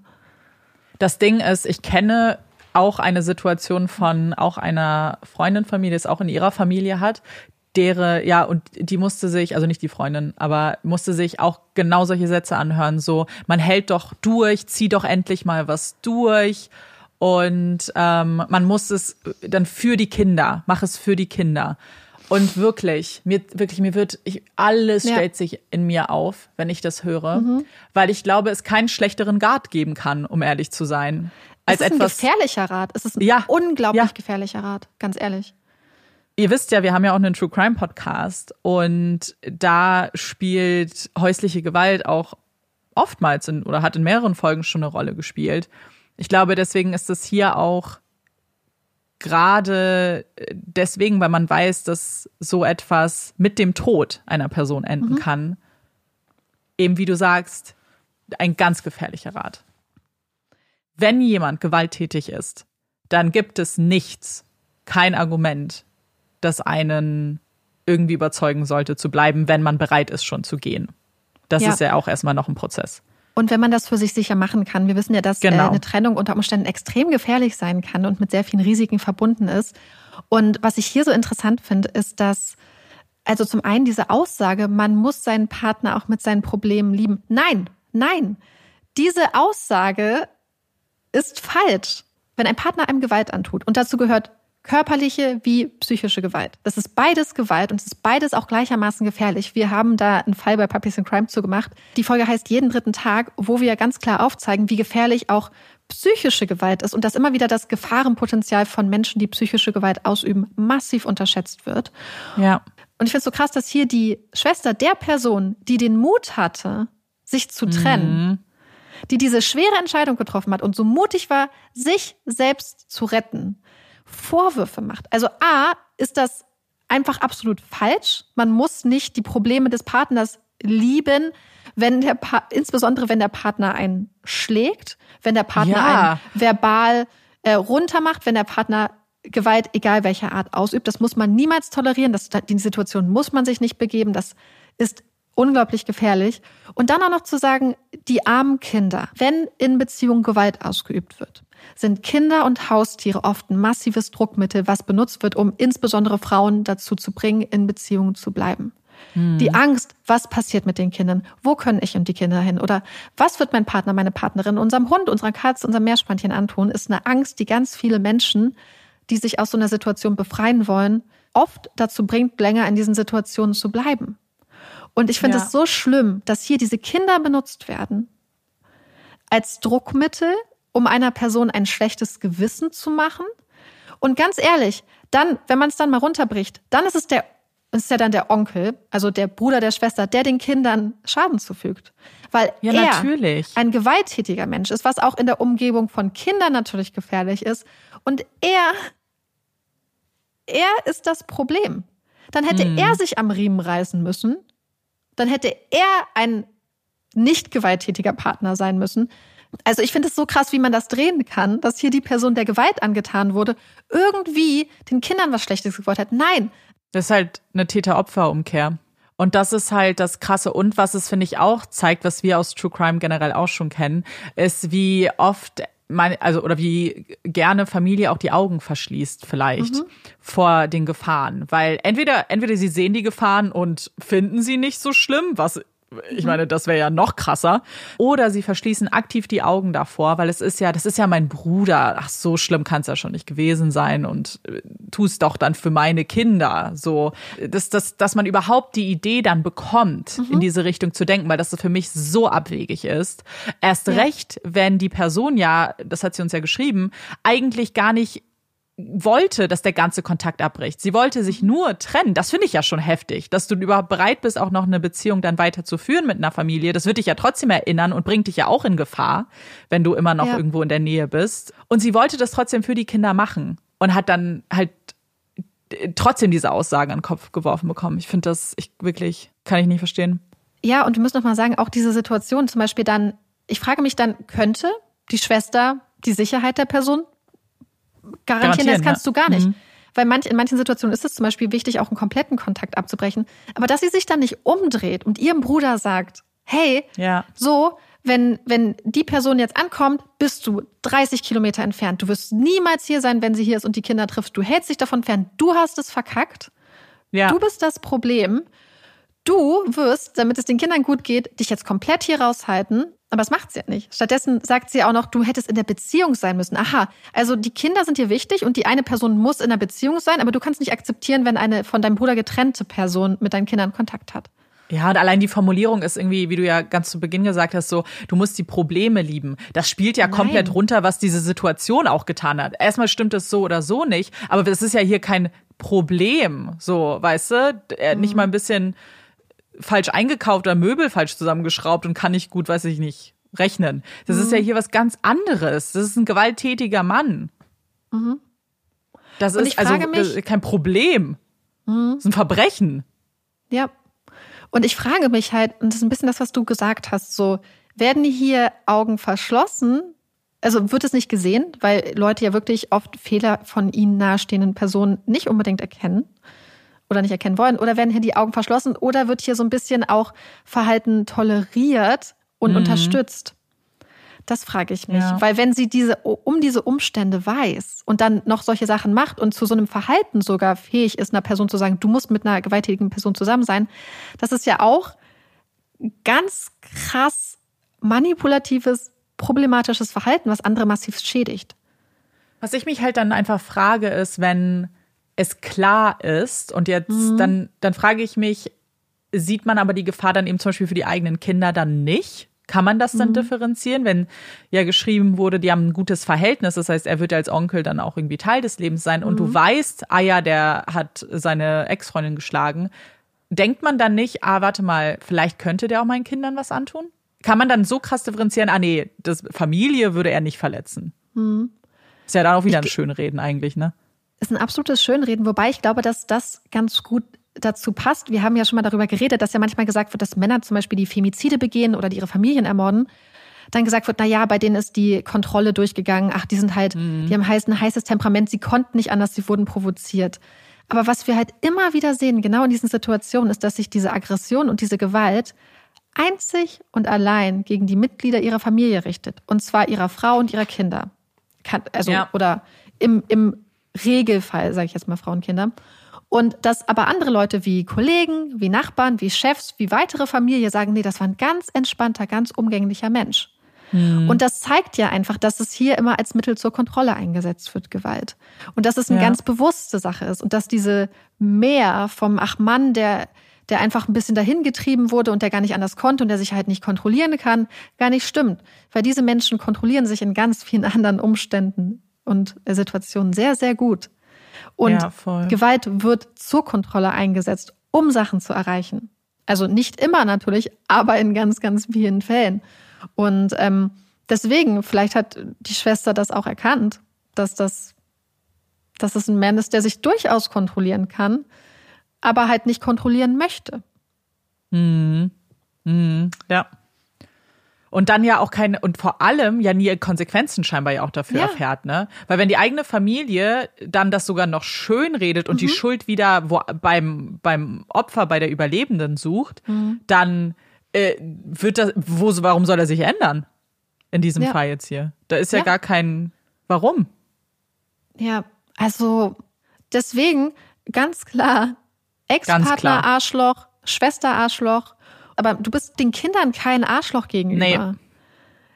Das Ding ist, ich kenne auch eine Situation von auch einer Freundin von mir, die es auch in ihrer Familie hat, dere, ja, und die musste sich, also nicht die Freundin, aber musste sich auch genau solche Sätze anhören, so, man hält doch durch, zieh doch endlich mal was durch und ähm, man muss es dann für die Kinder, mach es für die Kinder. Und wirklich, mir wirklich, mir wird, ich, alles Ja. stellt sich in mir auf, wenn ich das höre, weil ich glaube, es keinen schlechteren Guard geben kann, um ehrlich zu sein, als es ist etwas. ein gefährlicher Rat. Es ist ein Ja, unglaublich ja. gefährlicher Rat, ganz ehrlich. Ihr wisst ja, wir haben ja auch einen True Crime Podcast und da spielt häusliche Gewalt auch oftmals in, oder hat in mehreren Folgen schon eine Rolle gespielt. Ich glaube, deswegen ist es hier auch gerade deswegen, weil man weiß, dass so etwas mit dem Tod einer Person enden kann, eben wie du sagst, ein ganz gefährlicher Rat. Wenn jemand gewalttätig ist, dann gibt es nichts, kein Argument, das einen irgendwie überzeugen sollte zu bleiben, wenn man bereit ist, schon zu gehen. Das Ja. ist ja auch erstmal noch ein Prozess. Und wenn man das für sich sicher machen kann, wir wissen ja, dass Genau. äh, eine Trennung unter Umständen extrem gefährlich sein kann und mit sehr vielen Risiken verbunden ist. Und was ich hier so interessant finde, ist, dass also zum einen diese Aussage, man muss seinen Partner auch mit seinen Problemen lieben. Nein, nein. Diese Aussage ist falsch. Wenn ein Partner einem Gewalt antut und dazu gehört körperliche wie psychische Gewalt. Das ist beides Gewalt und es ist beides auch gleichermaßen gefährlich. Wir haben da einen Fall bei Puppies and Crime zu gemacht. Die Folge heißt jeden dritten Tag, wo wir ganz klar aufzeigen, wie gefährlich auch psychische Gewalt ist und dass immer wieder das Gefahrenpotenzial von Menschen, die psychische Gewalt ausüben, massiv unterschätzt wird. Ja. Und ich finde es so krass, dass hier die Schwester der Person, die den Mut hatte, sich zu trennen, die diese schwere Entscheidung getroffen hat und so mutig war, sich selbst zu retten, Vorwürfe macht. Also A, ist das einfach absolut falsch. Man muss nicht die Probleme des Partners lieben, wenn der pa insbesondere wenn der Partner einen schlägt, wenn der Partner Ja. einen verbal äh, runtermacht, wenn der Partner Gewalt, egal welcher Art, ausübt. Das muss man niemals tolerieren. Das, die Situation muss man sich nicht begeben. Das ist unglaublich gefährlich. Und dann auch noch zu sagen, die armen Kinder, wenn in Beziehungen Gewalt ausgeübt wird, sind Kinder und Haustiere oft ein massives Druckmittel, was benutzt wird, um insbesondere Frauen dazu zu bringen, in Beziehungen zu bleiben. Die Angst, was passiert mit den Kindern? Wo können ich und die Kinder hin? Oder was wird mein Partner, meine Partnerin, unserem Hund, unserer Katze, unserem Meerschweinchen antun? Ist eine Angst, die ganz viele Menschen, die sich aus so einer Situation befreien wollen, oft dazu bringt, länger in diesen Situationen zu bleiben. Und ich finde Ja. es so schlimm, dass hier diese Kinder benutzt werden als Druckmittel, um einer Person ein schlechtes Gewissen zu machen. Und ganz ehrlich, dann, wenn man es dann mal runterbricht, dann ist es der, ist ja dann der Onkel, also der Bruder der Schwester, der den Kindern Schaden zufügt. Weil Ja, er natürlich. ein gewalttätiger Mensch ist, was auch in der Umgebung von Kindern natürlich gefährlich ist. Und er, er ist das Problem. Dann hätte er sich am Riemen reißen müssen. Dann hätte er ein nicht gewalttätiger Partner sein müssen. Also ich finde es so krass, wie man das drehen kann, dass hier die Person, der Gewalt angetan wurde, irgendwie den Kindern was Schlechtes gewollt hat. Nein, Das ist halt eine Täter-Opfer-Umkehr. Und das ist halt das Krasse. Und was es, finde ich, auch zeigt, was wir aus True Crime generell auch schon kennen, ist, wie oft man, also, oder wie gerne Familie auch die Augen verschließt, vielleicht, vor den Gefahren. Weil entweder, entweder sie sehen die Gefahren und finden sie nicht so schlimm, was ich meine, das wäre ja noch krasser. Oder sie verschließen aktiv die Augen davor, weil es ist ja, das ist ja mein Bruder. Ach, so schlimm kann es ja schon nicht gewesen sein und äh, tu es doch dann für meine Kinder. So, dass, dass, dass man überhaupt die Idee dann bekommt, mhm. in diese Richtung zu denken, weil das für mich so abwegig ist. Erst ja. recht, wenn die Person ja, das hat sie uns ja geschrieben, eigentlich gar nicht wollte, dass der ganze Kontakt abbricht. Sie wollte sich nur trennen. Das finde ich ja schon heftig, dass du überhaupt bereit bist, auch noch eine Beziehung dann weiterzuführen mit einer Familie. Das wird dich ja trotzdem erinnern und bringt dich ja auch in Gefahr, wenn du immer noch ja. irgendwo in der Nähe bist. Und sie wollte das trotzdem für die Kinder machen und hat dann halt trotzdem diese Aussagen an den Kopf geworfen bekommen. Ich finde das ich wirklich, kann ich nicht verstehen. Ja, und wir müssen noch mal sagen, auch diese Situation zum Beispiel dann, ich frage mich dann, könnte die Schwester die Sicherheit der Person garantieren, das kannst ja. du gar nicht. Mhm. Weil manch, in manchen Situationen ist es zum Beispiel wichtig, auch einen kompletten Kontakt abzubrechen. Aber dass sie sich dann nicht umdreht und ihrem Bruder sagt, hey, ja. so, wenn, wenn die Person jetzt ankommt, bist du 30 Kilometer entfernt. Du wirst niemals hier sein, wenn sie hier ist und die Kinder trifft. Du hältst dich davon fern. Du hast es verkackt. Ja. Du bist das Problem. Du wirst, damit es den Kindern gut geht, dich jetzt komplett hier raushalten aber das macht sie ja nicht. Stattdessen sagt sie auch noch, du hättest in der Beziehung sein müssen. Aha, also die Kinder sind dir wichtig und die eine Person muss in der Beziehung sein, aber du kannst nicht akzeptieren, wenn eine von deinem Bruder getrennte Person mit deinen Kindern Kontakt hat. Ja, und allein die Formulierung ist irgendwie, wie du ja ganz zu Beginn gesagt hast, so, du musst die Probleme lieben. Das spielt ja Nein. komplett runter, was diese Situation auch getan hat. Erstmal stimmt es so oder so nicht, aber es ist ja hier kein Problem, so, weißt du? Mhm. Nicht mal ein bisschen falsch eingekauft oder Möbel falsch zusammengeschraubt und kann nicht gut, weiß ich nicht, rechnen. Das mhm. ist ja mhm. hier was ganz anderes. Das ist ein gewalttätiger Mann. Mhm. Das und ist also mich, kein Problem. Mhm. Das ist ein Verbrechen. Ja. Und ich frage mich halt, und das ist ein bisschen das, was du gesagt hast, so, werden hier Augen verschlossen? Also wird es nicht gesehen, weil Leute ja wirklich oft Fehler von ihnen nahestehenden Personen nicht unbedingt erkennen oder nicht erkennen wollen? Oder werden hier die Augen verschlossen? Oder wird hier so ein bisschen auch Verhalten toleriert und mhm. unterstützt? Das frage ich mich. Ja. Weil wenn sie diese, um diese Umstände weiß und dann noch solche Sachen macht und zu so einem Verhalten sogar fähig ist, einer Person zu sagen, du musst mit einer gewalttätigen Person zusammen sein, das ist ja auch ganz krass manipulatives, problematisches Verhalten, was andere massiv schädigt. Was ich mich halt dann einfach frage, ist, wenn es klar ist und jetzt mhm. dann, dann frage ich mich, sieht man aber die Gefahr dann eben zum Beispiel für die eigenen Kinder dann nicht? Kann man das dann mhm. differenzieren, wenn ja geschrieben wurde, die haben ein gutes Verhältnis, das heißt, er wird ja als Onkel dann auch irgendwie Teil des Lebens sein und mhm. du weißt, ah ja, der hat seine Ex-Freundin geschlagen. Denkt man dann nicht, ah, warte mal, vielleicht könnte der auch meinen Kindern was antun? Kann man dann so krass differenzieren, ah nee, das Familie würde er nicht verletzen? Mhm. Ist ja dann auch wieder ich, ein Schönreden eigentlich, ne? Ist ein absolutes Schönreden, wobei ich glaube, dass das ganz gut dazu passt. Wir haben ja schon mal darüber geredet, dass ja manchmal gesagt wird, dass Männer zum Beispiel die Femizide begehen oder die ihre Familien ermorden. Dann gesagt wird, na ja, bei denen ist die Kontrolle durchgegangen. Ach, die sind halt, mhm. die haben heiß, ein heißes Temperament. Sie konnten nicht anders, sie wurden provoziert. Aber was wir halt immer wieder sehen, genau in diesen Situationen, ist, dass sich diese Aggression und diese Gewalt einzig und allein gegen die Mitglieder ihrer Familie richtet. Und zwar ihrer Frau und ihrer Kinder. Also, ja. oder im, im Regelfall, sage ich jetzt mal Frauenkinder. Und dass aber andere Leute wie Kollegen, wie Nachbarn, wie Chefs, wie weitere Familie sagen, nee, das war ein ganz entspannter, ganz umgänglicher Mensch. Mhm. Und das zeigt ja einfach, dass es hier immer als Mittel zur Kontrolle eingesetzt wird, Gewalt. Und dass es eine ja. ganz bewusste Sache ist und dass diese Mehr vom Ach Mann, der, der einfach ein bisschen dahin getrieben wurde und der gar nicht anders konnte und der sich halt nicht kontrollieren kann, gar nicht stimmt. Weil diese Menschen kontrollieren sich in ganz vielen anderen Umständen und Situationen sehr, sehr gut. Und ja, Gewalt wird zur Kontrolle eingesetzt, um Sachen zu erreichen. Also nicht immer natürlich, aber in ganz, ganz vielen Fällen. Und ähm, deswegen, vielleicht hat die Schwester das auch erkannt, dass das, dass es ein Mann ist, der sich durchaus kontrollieren kann, aber halt nicht kontrollieren möchte. Mhm. Mhm. Ja. Und dann ja auch keine, und vor allem ja nie Konsequenzen scheinbar ja auch dafür ja. erfährt, ne? Weil wenn die eigene Familie dann das sogar noch schön redet und mhm. die Schuld wieder wo, beim, beim Opfer, bei der Überlebenden sucht, mhm. dann äh, wird das, wo, warum soll er sich ändern? In diesem ja. Fall jetzt hier. Da ist ja, ja gar kein, warum? Ja, also deswegen ganz klar, Ex-Partner Arschloch, Schwester Arschloch, aber du bist den Kindern kein Arschloch gegenüber. Nee.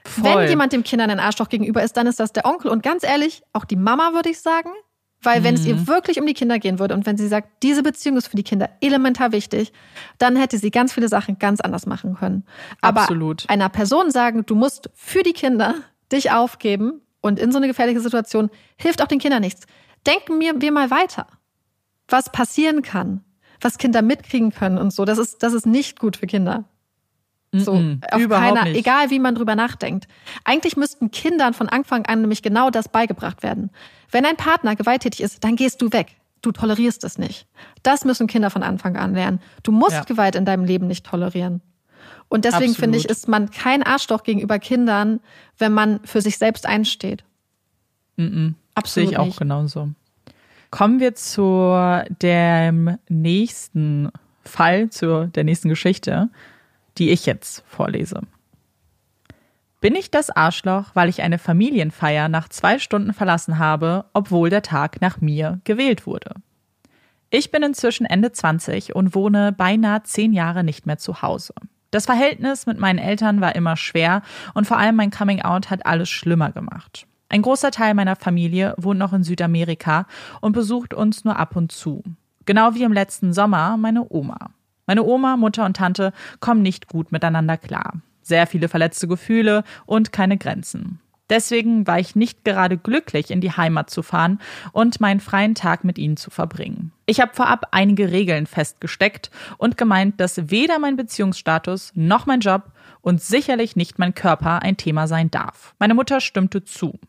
Voll. Wenn jemand dem Kindern ein Arschloch gegenüber ist, dann ist das der Onkel. Und ganz ehrlich, auch die Mama, würde ich sagen. Weil wenn es ihr Mhm. wirklich um die Kinder gehen würde und wenn sie sagt, diese Beziehung ist für die Kinder elementar wichtig, dann hätte sie ganz viele Sachen ganz anders machen können. Aber Absolut. einer Person sagen, du musst für die Kinder dich aufgeben und in so eine gefährliche Situation, hilft auch den Kindern nichts. Denken wir, wir mal weiter. Was passieren kann, was Kinder mitkriegen können und so, das ist, das ist nicht gut für Kinder. So, Mm-mm, auf überhaupt keiner, nicht. egal wie man drüber nachdenkt. Eigentlich müssten Kindern von Anfang an nämlich genau das beigebracht werden. Wenn ein Partner gewalttätig ist, dann gehst du weg. Du tolerierst es nicht. Das müssen Kinder von Anfang an lernen. Du musst Ja. Gewalt in deinem Leben nicht tolerieren. Und deswegen Absolut. finde ich, ist man kein Arschloch gegenüber Kindern, wenn man für sich selbst einsteht. Sehe Absolut ich auch nicht. genauso. Kommen wir zu dem nächsten Fall, zu der nächsten Geschichte, die ich jetzt vorlese. Bin ich das Arschloch, weil ich eine Familienfeier nach zwei Stunden verlassen habe, obwohl der Tag nach mir gewählt wurde? Ich bin inzwischen Ende 20 und wohne beinahe zehn Jahre nicht mehr zu Hause. Das Verhältnis mit meinen Eltern war immer schwer und vor allem mein Coming-out hat alles schlimmer gemacht. Ein großer Teil meiner Familie wohnt noch in Südamerika und besucht uns nur ab und zu. Genau wie im letzten Sommer meine Oma. Meine Oma, Mutter und Tante kommen nicht gut miteinander klar. Sehr viele verletzte Gefühle und keine Grenzen. Deswegen war ich nicht gerade glücklich, in die Heimat zu fahren und meinen freien Tag mit ihnen zu verbringen. Ich habe vorab einige Regeln festgesteckt und gemeint, dass weder mein Beziehungsstatus noch mein Job und sicherlich nicht mein Körper ein Thema sein darf. Meine Mutter stimmte zu.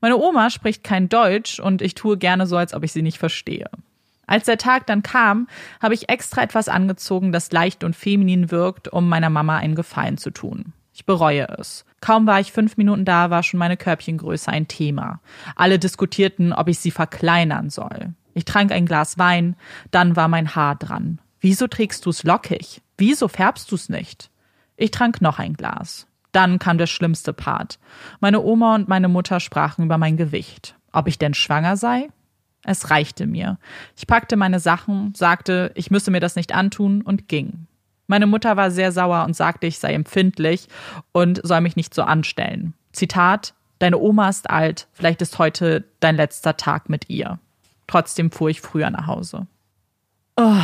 Meine Oma spricht kein Deutsch und ich tue gerne so, als ob ich sie nicht verstehe. Als der Tag dann kam, habe ich extra etwas angezogen, das leicht und feminin wirkt, um meiner Mama einen Gefallen zu tun. Ich bereue es. Kaum war ich fünf Minuten da, war schon meine Körbchengröße ein Thema. Alle diskutierten, ob ich sie verkleinern soll. Ich trank ein Glas Wein, dann war mein Haar dran. Wieso trägst du's lockig? Wieso färbst du's nicht? Ich trank noch ein Glas. Dann kam der schlimmste Part. Meine Oma und meine Mutter sprachen über mein Gewicht. Ob ich denn schwanger sei? Es reichte mir. Ich packte meine Sachen, sagte, ich müsse mir das nicht antun und ging. Meine Mutter war sehr sauer und sagte, ich sei empfindlich und soll mich nicht so anstellen. Zitat, deine Oma ist alt, vielleicht ist heute dein letzter Tag mit ihr. Trotzdem fuhr ich früher nach Hause. Oh,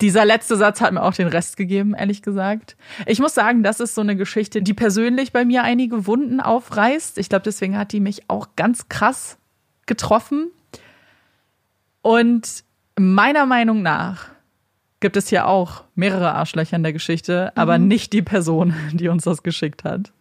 dieser letzte Satz hat mir auch den Rest gegeben, ehrlich gesagt. Ich muss sagen, das ist so eine Geschichte, die persönlich bei mir einige Wunden aufreißt. Ich glaube, deswegen hat die mich auch ganz krass getroffen. Und meiner Meinung nach gibt es hier auch mehrere Arschlöcher in der Geschichte, aber nicht die Person, die uns das geschickt hat.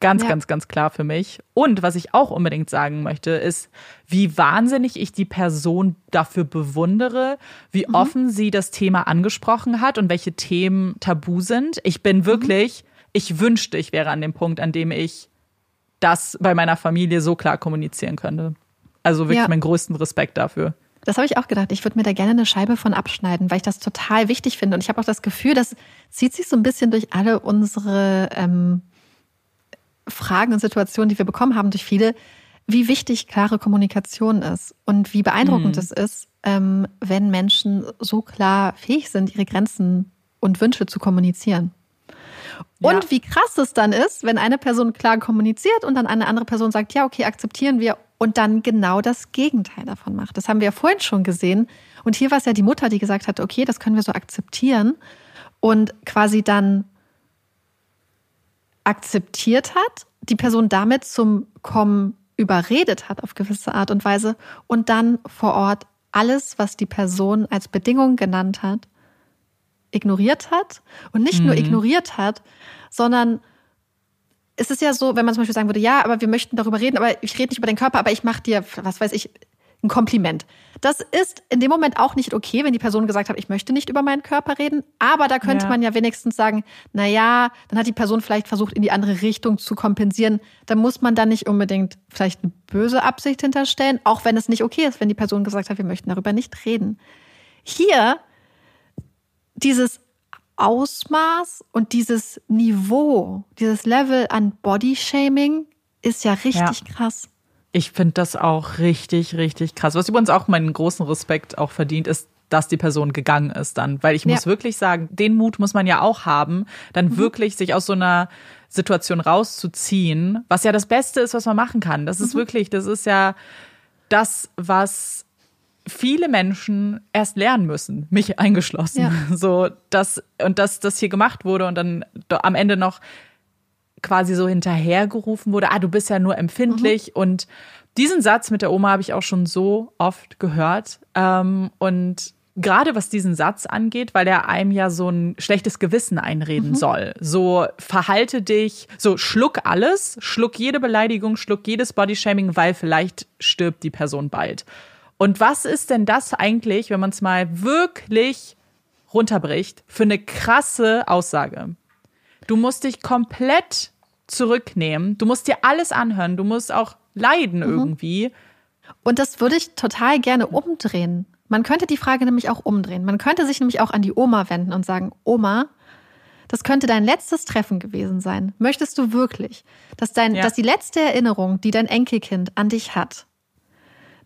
Ganz, Ja. ganz, ganz klar für mich. Und was ich auch unbedingt sagen möchte, ist, wie wahnsinnig ich die Person dafür bewundere, wie offen sie das Thema angesprochen hat und welche Themen tabu sind. Ich bin wirklich, ich wünschte, ich wäre an dem Punkt, an dem ich das bei meiner Familie so klar kommunizieren könnte. Also wirklich Ja. meinen größten Respekt dafür. Das habe ich auch gedacht. Ich würde mir da gerne eine Scheibe von abschneiden, weil ich das total wichtig finde. Und ich habe auch das Gefühl, das zieht sich so ein bisschen durch alle unsere ähm, Fragen und Situationen, die wir bekommen haben, durch viele, wie wichtig klare Kommunikation ist und wie beeindruckend es ist, ähm, wenn Menschen so klar fähig sind, ihre Grenzen und Wünsche zu kommunizieren. Und Ja. wie krass es dann ist, wenn eine Person klar kommuniziert und dann eine andere Person sagt, ja, okay, akzeptieren wir und dann genau das Gegenteil davon macht. Das haben wir ja vorhin schon gesehen. Und hier war es ja die Mutter, die gesagt hat, okay, das können wir so akzeptieren und quasi dann akzeptiert hat, die Person damit zum Kommen überredet hat auf gewisse Art und Weise und dann vor Ort alles, was die Person als Bedingung genannt hat, ignoriert hat und nicht nur ignoriert hat, sondern es ist ja so, wenn man zum Beispiel sagen würde, ja, aber wir möchten darüber reden, aber ich rede nicht über den Körper, aber ich mache dir, was weiß ich, ein Kompliment. Das ist in dem Moment auch nicht okay, wenn die Person gesagt hat, ich möchte nicht über meinen Körper reden. Aber da könnte Ja. man ja wenigstens sagen, na ja, dann hat die Person vielleicht versucht, in die andere Richtung zu kompensieren. Da muss man dann nicht unbedingt vielleicht eine böse Absicht hinterstellen, auch wenn es nicht okay ist, wenn die Person gesagt hat, wir möchten darüber nicht reden. Hier dieses Ausmaß und dieses Niveau, dieses Level an Bodyshaming ist ja richtig krass. Ich finde das auch richtig, richtig krass. Was übrigens auch meinen großen Respekt auch verdient, ist dass die Person gegangen ist dann. Weil ich muss Ja. wirklich sagen, den Mut muss man ja auch haben, dann Mhm. wirklich sich aus so einer Situation rauszuziehen, was ja das Beste ist, was man machen kann. Das ist Mhm. wirklich, das ist ja das, was viele Menschen erst lernen müssen, mich eingeschlossen. Ja. So, dass, und dass das hier gemacht wurde und dann am Ende noch quasi so hinterhergerufen wurde, ah, du bist ja nur empfindlich. Und diesen Satz mit der Oma habe ich auch schon so oft gehört. Ähm, und gerade was diesen Satz angeht, weil er einem ja so ein schlechtes Gewissen einreden soll. So verhalte dich, so schluck alles, schluck jede Beleidigung, schluck jedes Bodyshaming, weil vielleicht stirbt die Person bald. Und was ist denn das eigentlich, wenn man es mal wirklich runterbricht, für eine krasse Aussage? Du musst dich komplett zurücknehmen. Du musst dir alles anhören. Du musst auch leiden irgendwie. Und das würde ich total gerne umdrehen. Man könnte die Frage nämlich auch umdrehen. Man könnte sich nämlich auch an die Oma wenden und sagen, Oma, das könnte dein letztes Treffen gewesen sein. Möchtest du wirklich, dass, dein, Ja. dass die letzte Erinnerung, die dein Enkelkind an dich hat,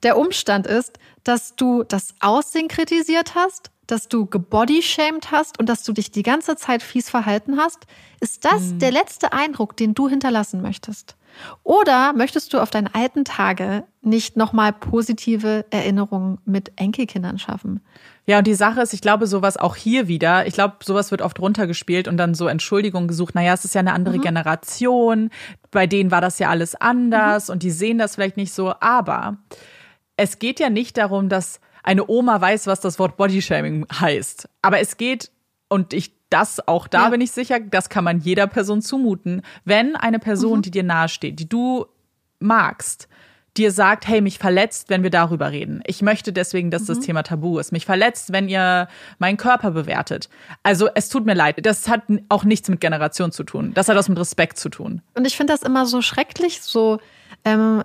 der Umstand ist, dass du das Aussehen kritisiert hast, dass du gebodyshamed hast und dass du dich die ganze Zeit fies verhalten hast? Ist das der letzte Eindruck, den du hinterlassen möchtest? Oder möchtest du auf deine alten Tage nicht nochmal positive Erinnerungen mit Enkelkindern schaffen? Ja, und die Sache ist, ich glaube, sowas auch hier wieder, ich glaube, sowas wird oft runtergespielt und dann so Entschuldigungen gesucht. Naja, es ist ja eine andere Generation. Bei denen war das ja alles anders und die sehen das vielleicht nicht so. Aber es geht ja nicht darum, dass eine Oma weiß, was das Wort Bodyshaming heißt. Aber es geht, und ich, das auch da Ja. bin ich sicher, das kann man jeder Person zumuten. Wenn eine Person, die dir nahesteht, die du magst, dir sagt, hey, mich verletzt, wenn wir darüber reden. Ich möchte deswegen, dass das Thema tabu ist. Mich verletzt, wenn ihr meinen Körper bewertet. Also es tut mir leid. Das hat auch nichts mit Generation zu tun. Das hat was mit Respekt zu tun. Und ich finde das immer so schrecklich, so, ähm,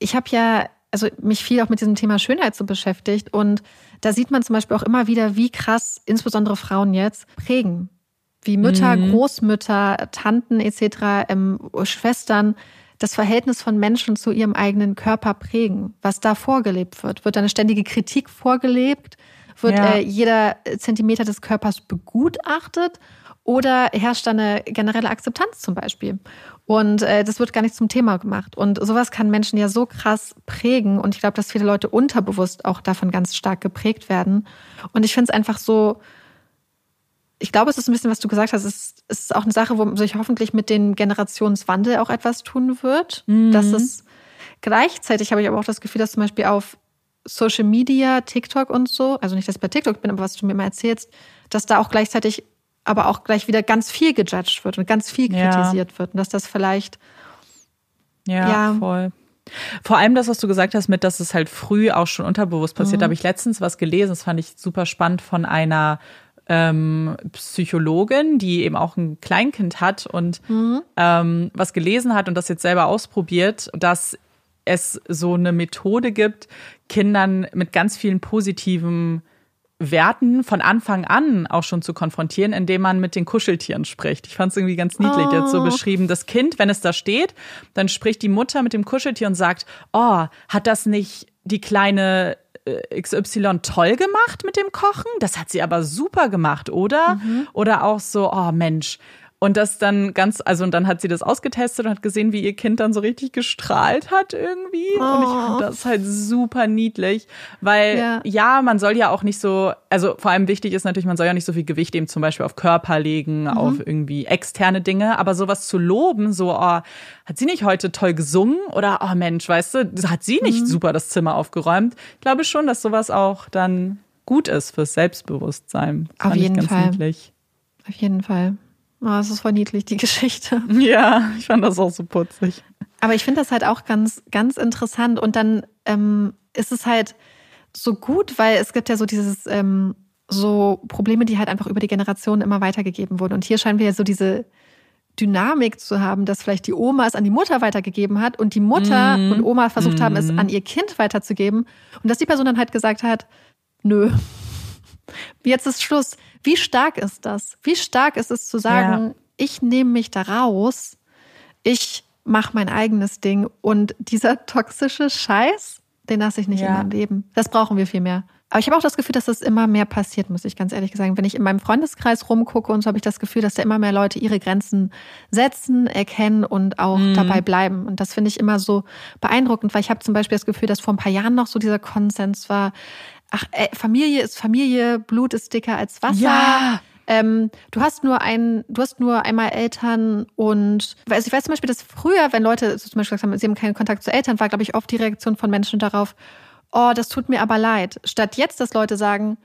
ich habe ja, also mich viel auch mit diesem Thema Schönheit so beschäftigt und da sieht man zum Beispiel auch immer wieder, wie krass insbesondere Frauen jetzt prägen. Wie Mütter, Großmütter, Tanten etc., ähm, Schwestern das Verhältnis von Menschen zu ihrem eigenen Körper prägen. Was da vorgelebt wird. Wird da eine ständige Kritik vorgelebt? Wird Ja. äh, jeder Zentimeter des Körpers begutachtet? Oder herrscht da eine generelle Akzeptanz zum Beispiel? Und äh, das wird gar nicht zum Thema gemacht. Und sowas kann Menschen ja so krass prägen. Und ich glaube, dass viele Leute unterbewusst auch davon ganz stark geprägt werden. Und ich finde es einfach so, ich glaube, es ist ein bisschen, was du gesagt hast, es ist, auch eine Sache, wo sich hoffentlich mit dem Generationswandel auch etwas tun wird. Dass es gleichzeitig habe ich aber auch das Gefühl, dass zum Beispiel auf Social Media, TikTok und so, also nicht, dass ich bei TikTok bin, aber was du mir mal erzählst, dass da auch gleichzeitig aber auch gleich wieder ganz viel gejudged wird und ganz viel Ja. kritisiert wird und dass das vielleicht Ja, Ja. voll. Vor allem das, was du gesagt hast, mit, dass es halt früh auch schon unterbewusst passiert. Da habe ich letztens was gelesen, das fand ich super spannend von einer ähm, Psychologin, die eben auch ein Kleinkind hat und ähm, was gelesen hat und das jetzt selber ausprobiert, dass es so eine Methode gibt, Kindern mit ganz vielen positiven Werten von Anfang an auch schon zu konfrontieren, indem man mit den Kuscheltieren spricht. Ich fand es irgendwie ganz niedlich jetzt so Oh. beschrieben. Das Kind, wenn es da steht, dann spricht die Mutter mit dem Kuscheltier und sagt, oh, hat das nicht die kleine äh, XY toll gemacht mit dem Kochen? Das hat sie aber super gemacht, oder? Oder auch so, oh Mensch. Und das dann ganz, also und dann hat sie das ausgetestet und hat gesehen, wie ihr Kind dann so richtig gestrahlt hat irgendwie. Und ich fand Oh. das halt super niedlich, weil Ja. ja, man soll ja auch nicht so, also vor allem wichtig ist natürlich, man soll ja nicht so viel Gewicht eben zum Beispiel auf Körper legen, auf irgendwie externe Dinge, aber sowas zu loben, so, oh, hat sie nicht heute toll gesungen oder, oh Mensch, weißt du, hat sie nicht super das Zimmer aufgeräumt? Ich glaube schon, dass sowas auch dann gut ist fürs Selbstbewusstsein. Auf Fand ich jeden ganz Fall. Niedlich. auf jeden Fall. Oh, es ist voll niedlich, die Geschichte. Ja, ich fand das auch so putzig. Aber ich finde das halt auch ganz, ganz interessant. Und dann ähm, ist es halt so gut, weil es gibt ja so dieses, ähm, so Probleme, die halt einfach über die Generationen immer weitergegeben wurden. Und hier scheinen wir ja so diese Dynamik zu haben, dass vielleicht die Oma es an die Mutter weitergegeben hat und die Mutter Mhm. und Oma versucht haben, es Mhm. an ihr Kind weiterzugeben. Und dass die Person dann halt gesagt hat, nö, jetzt ist Schluss. Wie stark ist das? Wie stark ist es zu sagen, Ja. ich nehme mich da raus, ich mache mein eigenes Ding und dieser toxische Scheiß, den lasse ich nicht Ja. in meinem Leben. Das brauchen wir viel mehr. Aber ich habe auch das Gefühl, dass das immer mehr passiert, muss ich ganz ehrlich sagen. Wenn ich in meinem Freundeskreis rumgucke und so, habe ich das Gefühl, dass da immer mehr Leute ihre Grenzen setzen, erkennen und auch mhm. dabei bleiben. Und das finde ich immer so beeindruckend, weil ich habe zum Beispiel das Gefühl, dass vor ein paar Jahren noch so dieser Konsens war, ach, ey, Familie ist Familie, Blut ist dicker als Wasser. Ja. Ähm, du hast nur ein, du hast nur einmal Eltern und also ich weiß zum Beispiel, dass früher, wenn Leute zum Beispiel gesagt haben, sie haben keinen Kontakt zu Eltern, war, glaube ich, oft die Reaktion von Menschen darauf, oh, das tut mir aber leid. Statt jetzt, dass Leute sagen,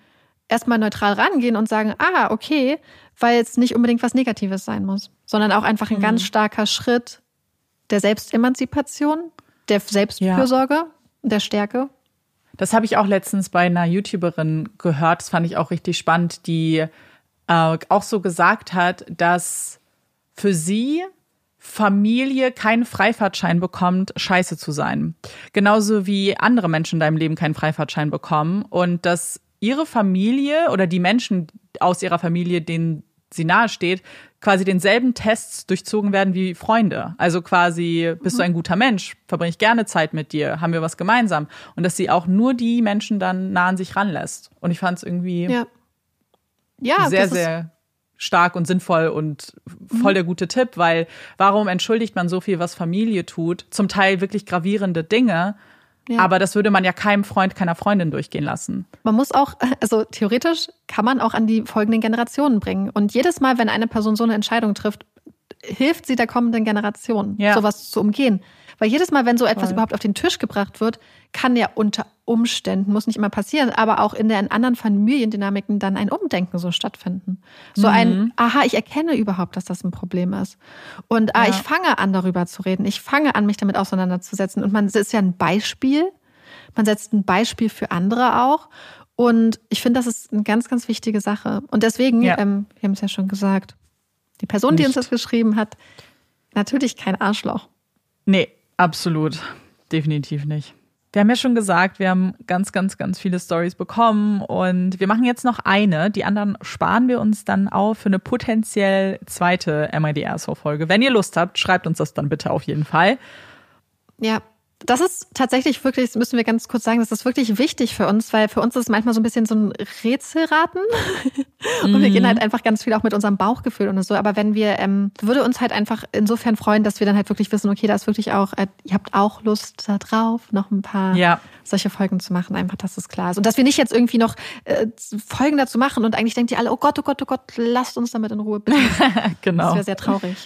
erstmal neutral rangehen und sagen, ah, okay, weil es nicht unbedingt was Negatives sein muss, sondern auch einfach ein mhm. ganz starker Schritt der Selbstemanzipation, der Selbstfürsorge, ja. der Stärke. Das habe ich auch letztens bei einer YouTuberin gehört. Das fand ich auch richtig spannend, die äh, auch so gesagt hat, dass für sie Familie keinen Freifahrtschein bekommt, scheiße zu sein. Genauso wie andere Menschen in deinem Leben keinen Freifahrtschein bekommen und dass ihre Familie oder die Menschen aus ihrer Familie, denen sie nahesteht, quasi denselben Tests durchzogen werden wie Freunde. Also quasi, bist du ein guter Mensch? Verbringe ich gerne Zeit mit dir? Haben wir was gemeinsam? Und dass sie auch nur die Menschen dann nah an sich ranlässt. Und ich fand es irgendwie ja. Ja, sehr, sehr stark und sinnvoll und voll mhm. der gute Tipp, weil warum entschuldigt man so viel, was Familie tut? Zum Teil wirklich gravierende Dinge. Ja. Aber das würde man ja keinem Freund, keiner Freundin durchgehen lassen. Man muss auch, also theoretisch kann man auch an die folgenden Generationen bringen. Und jedes Mal, wenn eine Person so eine Entscheidung trifft, hilft sie der kommenden Generation, ja. sowas zu umgehen. Weil jedes Mal, wenn so etwas Voll. überhaupt auf den Tisch gebracht wird, kann ja unter Umständen, muss nicht immer passieren, aber auch in den anderen Familiendynamiken dann ein Umdenken so stattfinden. So mhm. ein, aha, ich erkenne überhaupt, dass das ein Problem ist. Und ah, ja. ich fange an, darüber zu reden. Ich fange an, mich damit auseinanderzusetzen. Und man ist ja ein Beispiel. Man setzt ein Beispiel für andere auch. Und ich finde, das ist eine ganz, ganz wichtige Sache. Und deswegen, ja. ähm, wir haben es ja schon gesagt, die Person, Nicht. die uns das geschrieben hat, natürlich kein Arschloch. Nee, Absolut. Definitiv nicht. Wir haben ja schon gesagt, wir haben ganz, ganz, ganz viele Stories bekommen und wir machen jetzt noch eine. Die anderen sparen wir uns dann auf für eine potenziell zweite MIDR-Folge. Wenn ihr Lust habt, schreibt uns das dann bitte auf jeden Fall. Ja, das ist tatsächlich wirklich, das müssen wir ganz kurz sagen, das ist wirklich wichtig für uns, weil für uns ist es manchmal so ein bisschen so ein Rätselraten. und mhm. wir gehen mhm. halt einfach ganz viel auch mit unserem Bauchgefühl und so. Aber wenn wir, ähm, würde uns halt einfach insofern freuen, dass wir dann halt wirklich wissen, okay, da ist wirklich auch, äh, ihr habt auch Lust da drauf, noch ein paar ja. solche Folgen zu machen, einfach, dass es klar ist. Und dass wir nicht jetzt irgendwie noch äh, Folgen dazu machen und eigentlich denkt ihr alle, oh Gott, oh Gott, oh Gott, lasst uns damit in Ruhe, genau. Das wäre sehr traurig.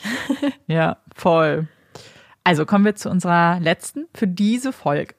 ja, voll. Also kommen wir zu unserer letzten für diese Folge.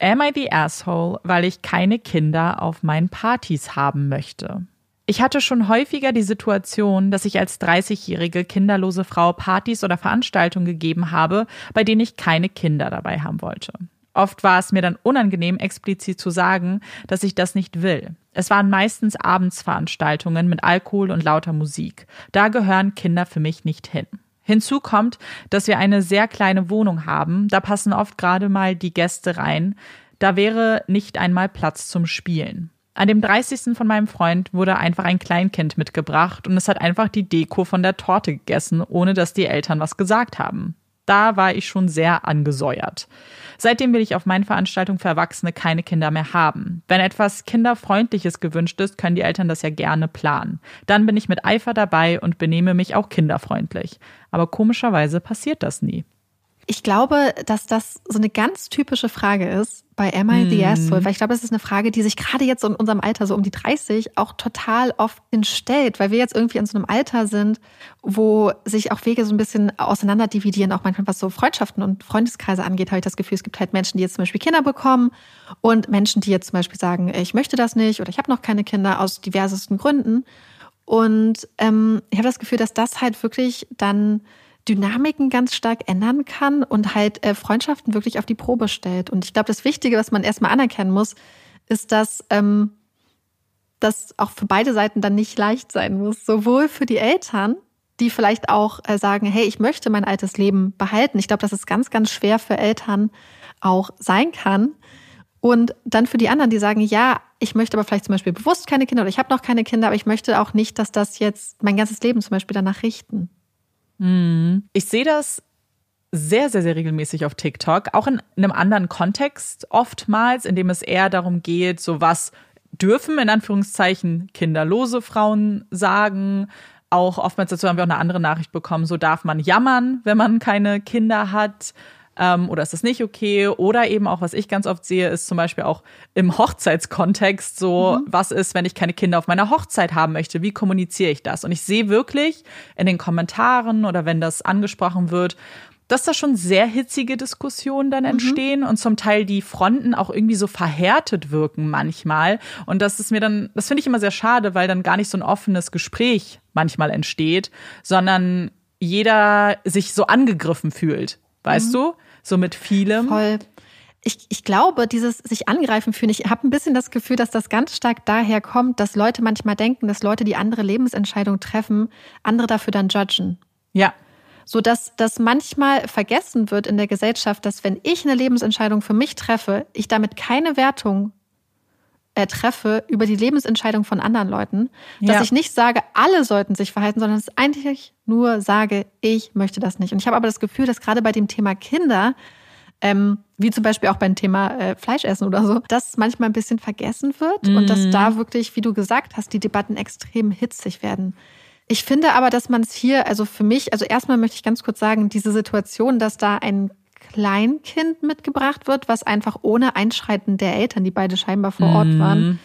Am I the asshole, weil ich keine Kinder auf meinen Partys haben möchte? Ich hatte schon häufiger die Situation, dass ich als 30-jährige kinderlose Frau Partys oder Veranstaltungen gegeben habe, bei denen ich keine Kinder dabei haben wollte. Oft war es mir dann unangenehm, explizit zu sagen, dass ich das nicht will. Es waren meistens Abendsveranstaltungen mit Alkohol und lauter Musik. Da gehören Kinder für mich nicht hin. Hinzu kommt, dass wir eine sehr kleine Wohnung haben. Da passen oft gerade mal die Gäste rein. Da wäre nicht einmal Platz zum Spielen. An dem 30. von meinem Freund wurde einfach ein Kleinkind mitgebracht und es hat einfach die Deko von der Torte gegessen, ohne dass die Eltern was gesagt haben. Da war ich schon sehr angesäuert. Seitdem will ich auf meinen Veranstaltungen für Erwachsene keine Kinder mehr haben. Wenn etwas Kinderfreundliches gewünscht ist, können die Eltern das ja gerne planen. Dann bin ich mit Eifer dabei und benehme mich auch kinderfreundlich. Aber komischerweise passiert das nie. Ich glaube, dass das so eine ganz typische Frage ist bei Am I the Asshole? Weil ich glaube, das ist eine Frage, die sich gerade jetzt in unserem Alter, so um die 30, auch total oft stellt, weil wir jetzt irgendwie in so einem Alter sind, wo sich auch Wege so ein bisschen auseinander dividieren, auch manchmal was so Freundschaften und Freundeskreise angeht, habe ich das Gefühl, es gibt halt Menschen, die jetzt zum Beispiel Kinder bekommen und Menschen, die jetzt zum Beispiel sagen, ich möchte das nicht oder ich habe noch keine Kinder aus diversesten Gründen. Und ähm, ich habe das Gefühl, dass das halt wirklich dann Dynamiken ganz stark ändern kann und halt äh, Freundschaften wirklich auf die Probe stellt. Und ich glaube, das Wichtige, was man erstmal anerkennen muss, ist, dass ähm, das auch für beide Seiten dann nicht leicht sein muss. Sowohl für die Eltern, die vielleicht auch äh, sagen, hey, ich möchte mein altes Leben behalten. Ich glaube, dass es ganz, ganz schwer für Eltern auch sein kann. Und dann für die anderen, die sagen, ja, ich möchte aber vielleicht zum Beispiel bewusst keine Kinder oder ich habe noch keine Kinder, aber ich möchte auch nicht, dass das jetzt mein ganzes Leben zum Beispiel danach richten. Mhm. Ich sehe das sehr, sehr, sehr regelmäßig auf TikTok, auch in einem anderen Kontext oftmals, in dem es eher darum geht, so was dürfen in Anführungszeichen kinderlose Frauen sagen. Auch oftmals dazu haben wir auch eine andere Nachricht bekommen, so darf man jammern, wenn man keine Kinder hat ähm, oder ist das nicht okay? Oder eben auch, was ich ganz oft sehe, ist zum Beispiel auch im Hochzeitskontext so, mhm. was ist, wenn ich keine Kinder auf meiner Hochzeit haben möchte? Wie kommuniziere ich das? Und ich sehe wirklich in den Kommentaren oder wenn das angesprochen wird, dass da schon sehr hitzige Diskussionen dann mhm. entstehen mhm. und zum Teil die Fronten auch irgendwie so verhärtet wirken manchmal. Und das ist mir dann, das finde ich immer sehr schade, weil dann gar nicht so ein offenes Gespräch manchmal entsteht, sondern jeder sich so angegriffen fühlt. Weißt mhm. du? So mit vielem. Voll. Ich, ich glaube, dieses sich angreifen fühlen, ich habe ein bisschen das Gefühl, dass das ganz stark daher kommt, dass Leute manchmal denken, dass Leute, die andere Lebensentscheidungen treffen, andere dafür dann judgen. Ja. So dass das manchmal vergessen wird in der Gesellschaft, dass wenn ich eine Lebensentscheidung für mich treffe, ich damit keine Wertung äh, treffe über die Lebensentscheidung von anderen Leuten, dass ja. ich nicht sage, alle sollten sich verhalten, sondern dass ich eigentlich nur sage, ich möchte das nicht. Und ich habe aber das Gefühl, dass gerade bei dem Thema Kinder, ähm, wie zum Beispiel auch beim Thema äh, Fleischessen oder so, das manchmal ein bisschen vergessen wird mhm. und dass da mhm. wirklich, wie du gesagt hast, die Debatten extrem hitzig werden. Ich finde aber, dass man es hier, also für mich, also erstmal möchte ich ganz kurz sagen, diese Situation, dass da ein Kleinkind mitgebracht wird, was einfach ohne Einschreiten der Eltern, die beide scheinbar vor Ort mhm. waren,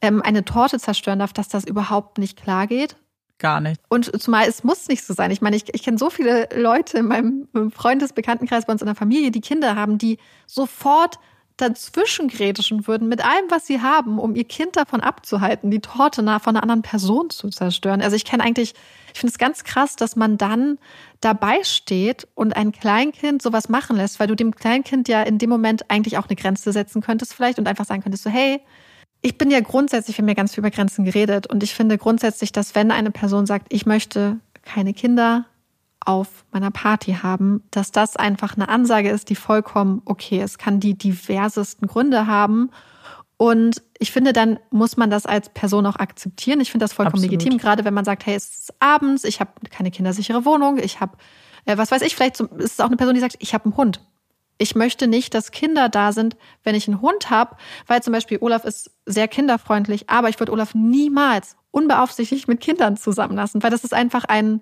ähm, eine Torte zerstören darf, dass das überhaupt nicht klar geht. Gar nicht. Und zumal es muss nicht so sein. Ich meine, ich, ich kenne so viele Leute in meinem Freundesbekanntenkreis bei uns in der Familie, die Kinder haben, die sofort dazwischen grätschen würden mit allem, was sie haben, um ihr Kind davon abzuhalten, die Torte nah von einer anderen Person zu zerstören. Also ich kenne eigentlich, ich finde es ganz krass, dass man dann dabei steht und ein Kleinkind sowas machen lässt, weil du dem Kleinkind ja in dem Moment eigentlich auch eine Grenze setzen könntest vielleicht und einfach sagen könntest so, hey, ich bin ja grundsätzlich, wir haben ja ganz viel über Grenzen geredet und ich finde grundsätzlich, dass wenn eine Person sagt, ich möchte keine Kinder, auf meiner Party haben, dass das einfach eine Ansage ist, die vollkommen okay ist. Kann die diversesten Gründe haben. Und ich finde, dann muss man das als Person auch akzeptieren. Ich finde das vollkommen Absolut. legitim, gerade wenn man sagt, hey, es ist abends, ich habe keine kindersichere Wohnung, ich habe, äh, was weiß ich, vielleicht ist es auch eine Person, die sagt, ich habe einen Hund. Ich möchte nicht, dass Kinder da sind, wenn ich einen Hund habe, weil zum Beispiel Olaf ist sehr kinderfreundlich, aber ich würde Olaf niemals unbeaufsichtigt mit Kindern zusammenlassen, weil das ist einfach ein,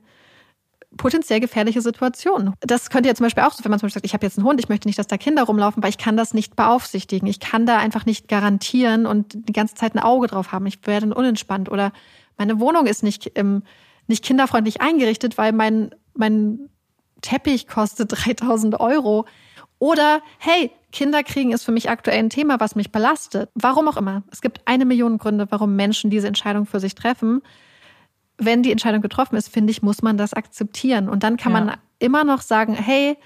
potenziell gefährliche Situationen. Das könnte ja zum Beispiel auch so, wenn man zum Beispiel sagt, ich habe jetzt einen Hund, ich möchte nicht, dass da Kinder rumlaufen, weil ich kann das nicht beaufsichtigen. Ich kann da einfach nicht garantieren und die ganze Zeit ein Auge drauf haben. Ich werde unentspannt oder meine Wohnung ist nicht, ähm, nicht kinderfreundlich eingerichtet, weil mein, mein Teppich kostet 3000 Euro. Oder, hey, Kinder kriegen ist für mich aktuell ein Thema, was mich belastet. Warum auch immer. Es gibt eine Million Gründe, warum Menschen diese Entscheidung für sich treffen wenn die Entscheidung getroffen ist, finde ich, muss man das akzeptieren. Und dann kann ja. man immer noch sagen, hey,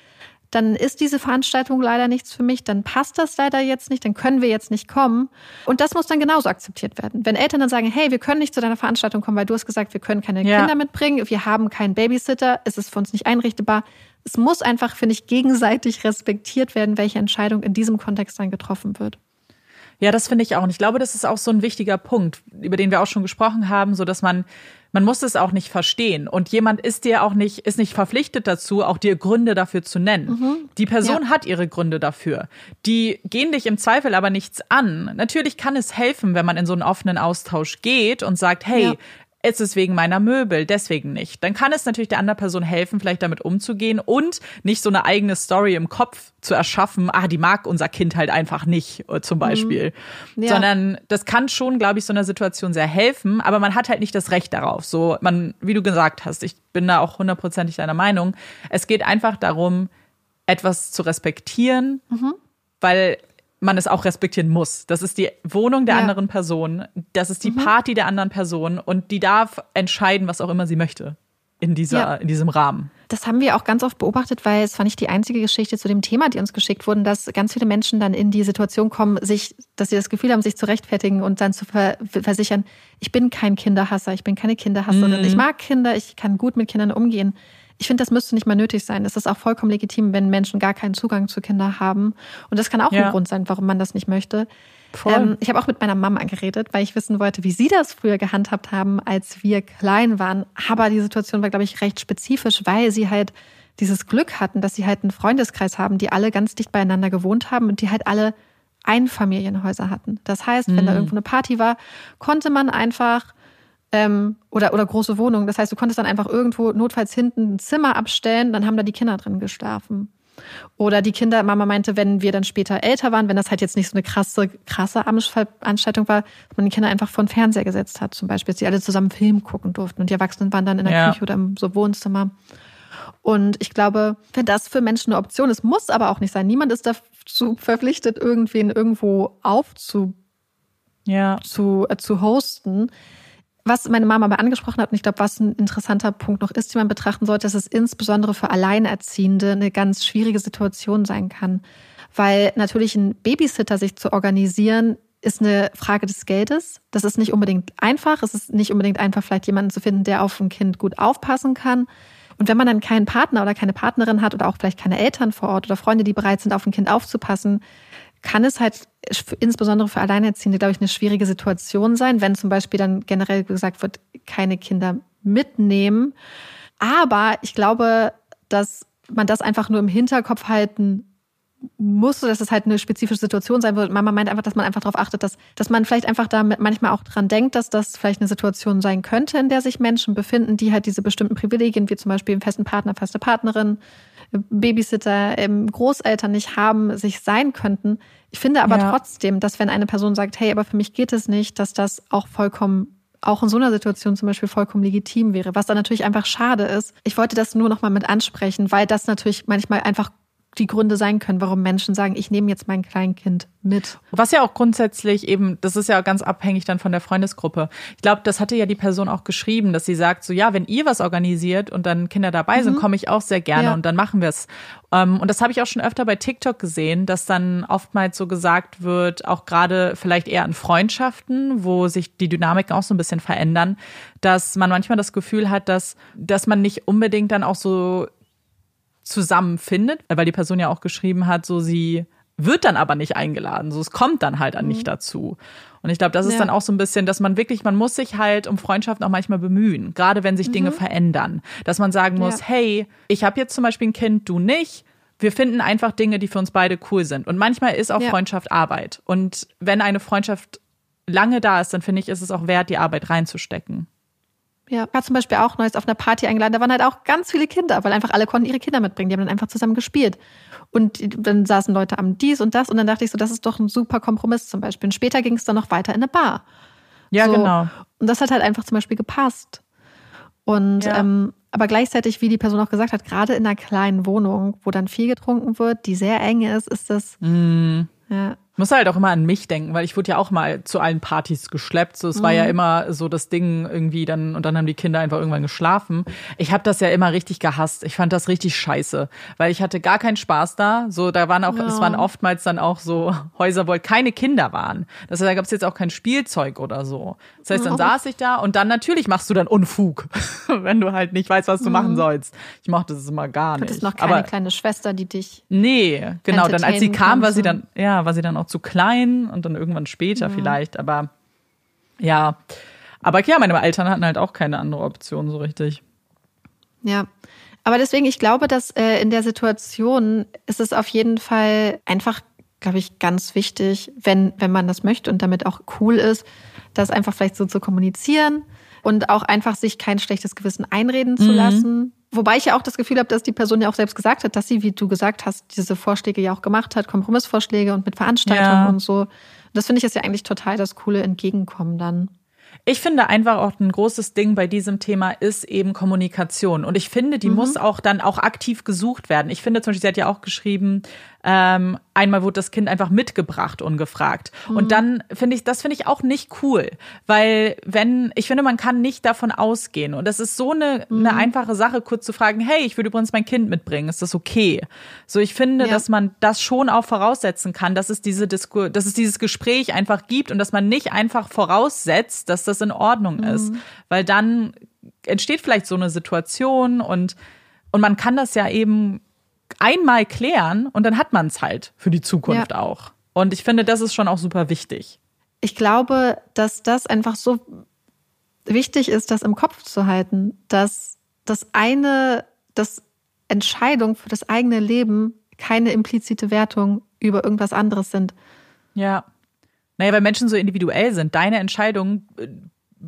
dann ist diese Veranstaltung leider nichts für mich, dann passt das leider jetzt nicht, dann können wir jetzt nicht kommen. Und das muss dann genauso akzeptiert werden. Wenn Eltern dann sagen, hey, wir können nicht zu deiner Veranstaltung kommen, weil du hast gesagt, wir können keine ja. Kinder mitbringen, wir haben keinen Babysitter, es ist für uns nicht einrichtbar. Es muss einfach, finde ich, gegenseitig respektiert werden, welche Entscheidung in diesem Kontext dann getroffen wird. Ja, das finde ich auch. Und ich glaube, das ist auch so ein wichtiger Punkt, über den wir auch schon gesprochen haben, so dass man man muss es auch nicht verstehen. Und jemand ist dir auch nicht, ist nicht verpflichtet dazu, auch dir Gründe dafür zu nennen. Mhm. Die Person ja. hat ihre Gründe dafür. Die gehen dich im Zweifel aber nichts an. Natürlich kann es helfen, wenn man in so einen offenen Austausch geht und sagt, hey, ja ist es wegen meiner Möbel, deswegen nicht. Dann kann es natürlich der anderen Person helfen, vielleicht damit umzugehen und nicht so eine eigene Story im Kopf zu erschaffen, ah, die mag unser Kind halt einfach nicht, äh, zum mhm. Beispiel. Mhm. Ja. Sondern das kann schon, glaube ich, so einer Situation sehr helfen, aber man hat halt nicht das Recht darauf. So, man, wie du gesagt hast, ich bin da auch hundertprozentig deiner Meinung. Es geht einfach darum, etwas zu respektieren, mhm. weil man es auch respektieren muss. Das ist die Wohnung der ja. anderen Person, das ist die mhm. Party der anderen Person und die darf entscheiden, was auch immer sie möchte in, dieser, ja. in diesem Rahmen. Das haben wir auch ganz oft beobachtet, weil es war nicht die einzige Geschichte zu dem Thema, die uns geschickt wurden, dass ganz viele Menschen dann in die Situation kommen, sich, dass sie das Gefühl haben, sich zu rechtfertigen und dann zu ver versichern, ich bin kein Kinderhasser, ich bin keine Kinderhasserin, mhm. ich mag Kinder, ich kann gut mit Kindern umgehen. Ich finde, das müsste nicht mal nötig sein. Es ist auch vollkommen legitim, wenn Menschen gar keinen Zugang zu Kindern haben. Und das kann auch ja. ein Grund sein, warum man das nicht möchte. Ähm, ich habe auch mit meiner Mama geredet, weil ich wissen wollte, wie sie das früher gehandhabt haben, als wir klein waren. Aber die Situation war, glaube ich, recht spezifisch, weil sie halt dieses Glück hatten, dass sie halt einen Freundeskreis haben, die alle ganz dicht beieinander gewohnt haben und die halt alle Einfamilienhäuser hatten. Das heißt, wenn mhm. da irgendwo eine Party war, konnte man einfach ähm, oder, oder große Wohnungen. Das heißt, du konntest dann einfach irgendwo notfalls hinten ein Zimmer abstellen, dann haben da die Kinder drin geschlafen. Oder die Kinder, Mama meinte, wenn wir dann später älter waren, wenn das halt jetzt nicht so eine krasse, krasse Abendveranstaltung war, dass man die Kinder einfach vor den Fernseher gesetzt hat, zum Beispiel, dass die alle zusammen Film gucken durften und die Erwachsenen waren dann in der ja. Küche oder im so Wohnzimmer. Und ich glaube, wenn das für Menschen eine Option ist, muss aber auch nicht sein. Niemand ist dazu verpflichtet, irgendwen irgendwo aufzu, ja. zu, äh, zu hosten was meine Mama aber angesprochen hat, und ich glaube, was ein interessanter Punkt noch ist, den man betrachten sollte, dass es insbesondere für Alleinerziehende eine ganz schwierige Situation sein kann. Weil natürlich ein Babysitter sich zu organisieren, ist eine Frage des Geldes. Das ist nicht unbedingt einfach. Es ist nicht unbedingt einfach, vielleicht jemanden zu finden, der auf ein Kind gut aufpassen kann. Und wenn man dann keinen Partner oder keine Partnerin hat oder auch vielleicht keine Eltern vor Ort oder Freunde, die bereit sind, auf ein Kind aufzupassen, kann es halt insbesondere für Alleinerziehende, glaube ich, eine schwierige Situation sein, wenn zum Beispiel dann generell gesagt wird, keine Kinder mitnehmen. Aber ich glaube, dass man das einfach nur im Hinterkopf halten muss, dass es halt eine spezifische Situation sein wird. Mama meint einfach, dass man einfach darauf achtet, dass, dass man vielleicht einfach da manchmal auch dran denkt, dass das vielleicht eine Situation sein könnte, in der sich Menschen befinden, die halt diese bestimmten Privilegien, wie zum Beispiel einen festen Partner, feste Partnerin, Babysitter, Großeltern nicht haben, sich sein könnten. Ich finde aber ja. trotzdem, dass wenn eine Person sagt, hey, aber für mich geht es nicht, dass das auch vollkommen auch in so einer Situation zum Beispiel vollkommen legitim wäre, was dann natürlich einfach schade ist. Ich wollte das nur noch mal mit ansprechen, weil das natürlich manchmal einfach die Gründe sein können, warum Menschen sagen, ich nehme jetzt mein Kleinkind mit. Was ja auch grundsätzlich eben, das ist ja ganz abhängig dann von der Freundesgruppe. Ich glaube, das hatte ja die Person auch geschrieben, dass sie sagt, so ja, wenn ihr was organisiert und dann Kinder dabei sind, mhm. komme ich auch sehr gerne ja. und dann machen wir es. Ähm, und das habe ich auch schon öfter bei TikTok gesehen, dass dann oftmals so gesagt wird, auch gerade vielleicht eher in Freundschaften, wo sich die Dynamiken auch so ein bisschen verändern, dass man manchmal das Gefühl hat, dass, dass man nicht unbedingt dann auch so zusammenfindet, weil die Person ja auch geschrieben hat, so sie wird dann aber nicht eingeladen, so es kommt dann halt mhm. nicht dazu. Und ich glaube, das ist ja. dann auch so ein bisschen, dass man wirklich, man muss sich halt um Freundschaften auch manchmal bemühen, gerade wenn sich mhm. Dinge verändern, dass man sagen muss, ja. hey, ich habe jetzt zum Beispiel ein Kind, du nicht. Wir finden einfach Dinge, die für uns beide cool sind. Und manchmal ist auch ja. Freundschaft Arbeit. Und wenn eine Freundschaft lange da ist, dann finde ich, ist es auch wert, die Arbeit reinzustecken. Ja, war zum Beispiel auch neues auf einer Party eingeladen. Da waren halt auch ganz viele Kinder, weil einfach alle konnten ihre Kinder mitbringen. Die haben dann einfach zusammen gespielt. Und dann saßen Leute am dies und das. Und dann dachte ich so, das ist doch ein super Kompromiss zum Beispiel. Und später ging es dann noch weiter in eine Bar. Ja, so. genau. Und das hat halt einfach zum Beispiel gepasst. Und ja. ähm, aber gleichzeitig, wie die Person auch gesagt hat, gerade in einer kleinen Wohnung, wo dann viel getrunken wird, die sehr eng ist, ist das. Mm. Ja. Ich muss halt auch immer an mich denken, weil ich wurde ja auch mal zu allen Partys geschleppt. So, es mhm. war ja mhm. immer so das Ding irgendwie dann und dann haben die Kinder einfach irgendwann geschlafen. Ich habe das ja immer richtig gehasst. Ich fand das richtig scheiße, weil ich hatte gar keinen Spaß da. So, da waren auch, ja. es waren oftmals dann auch so Häuser, wo keine Kinder waren. Das heißt, da gab es jetzt auch kein Spielzeug oder so. Das heißt, dann saß ich da und dann natürlich machst du dann Unfug, wenn du halt nicht weißt, was du mhm. machen sollst. Ich mochte das immer gar nicht. Du noch keine Aber, kleine Schwester, die dich. Nee, genau. Dann als sie kam, war sie dann, ja, war sie dann auch zu klein und dann irgendwann später ja. vielleicht. Aber ja. Aber ja, meine Eltern hatten halt auch keine andere Option so richtig. Ja. Aber deswegen, ich glaube, dass äh, in der Situation ist es auf jeden Fall einfach, glaube ich, ganz wichtig, wenn, wenn man das möchte und damit auch cool ist, das einfach vielleicht so zu kommunizieren und auch einfach sich kein schlechtes Gewissen einreden zu mhm. lassen. Wobei ich ja auch das Gefühl habe, dass die Person ja auch selbst gesagt hat, dass sie, wie du gesagt hast, diese Vorschläge ja auch gemacht hat, Kompromissvorschläge und mit Veranstaltungen ja. und so. Und das finde ich ist ja eigentlich total das coole Entgegenkommen dann. Ich finde einfach auch ein großes Ding bei diesem Thema ist eben Kommunikation. Und ich finde, die mhm. muss auch dann auch aktiv gesucht werden. Ich finde zum Beispiel, sie hat ja auch geschrieben, ähm, einmal wurde das Kind einfach mitgebracht, ungefragt. Mhm. Und dann finde ich, das finde ich auch nicht cool, weil wenn, ich finde, man kann nicht davon ausgehen. Und das ist so eine, mhm. eine einfache Sache, kurz zu fragen, hey, ich würde übrigens mein Kind mitbringen, ist das okay? So, ich finde, ja. dass man das schon auch voraussetzen kann, dass es diese Diskur dass es dieses Gespräch einfach gibt und dass man nicht einfach voraussetzt, dass das in Ordnung mhm. ist. Weil dann entsteht vielleicht so eine Situation und, und man kann das ja eben einmal klären und dann hat man es halt für die Zukunft ja. auch. Und ich finde, das ist schon auch super wichtig. Ich glaube, dass das einfach so wichtig ist, das im Kopf zu halten, dass das eine, das Entscheidungen für das eigene Leben keine implizite Wertung über irgendwas anderes sind. Ja. Naja, weil Menschen so individuell sind. Deine Entscheidung äh,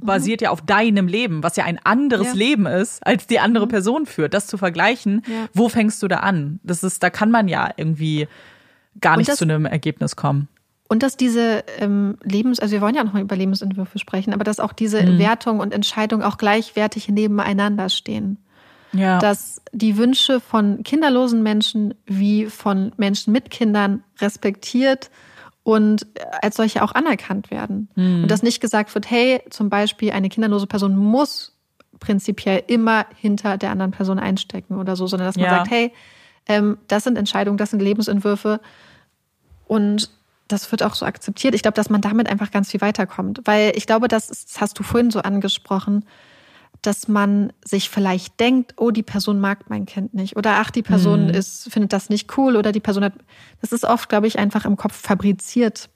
basiert mhm. ja auf deinem Leben, was ja ein anderes ja. Leben ist, als die andere mhm. Person führt. Das zu vergleichen, ja. wo fängst du da an? Das ist, da kann man ja irgendwie gar nicht das, zu einem Ergebnis kommen. Und dass diese ähm, Lebens, also wir wollen ja noch mal über Lebensentwürfe sprechen, aber dass auch diese mhm. Wertung und Entscheidung auch gleichwertig nebeneinander stehen. Ja. Dass die Wünsche von kinderlosen Menschen wie von Menschen mit Kindern respektiert und als solche auch anerkannt werden. Mhm. Und dass nicht gesagt wird, hey, zum Beispiel eine kinderlose Person muss prinzipiell immer hinter der anderen Person einstecken oder so, sondern dass man ja. sagt, hey, ähm, das sind Entscheidungen, das sind Lebensentwürfe und das wird auch so akzeptiert. Ich glaube, dass man damit einfach ganz viel weiterkommt, weil ich glaube, das, ist, das hast du vorhin so angesprochen, dass man sich vielleicht denkt, oh, die Person mag mein Kind nicht oder ach, die Person mhm. ist findet das nicht cool oder die Person hat das ist oft, glaube ich, einfach im Kopf fabriziert.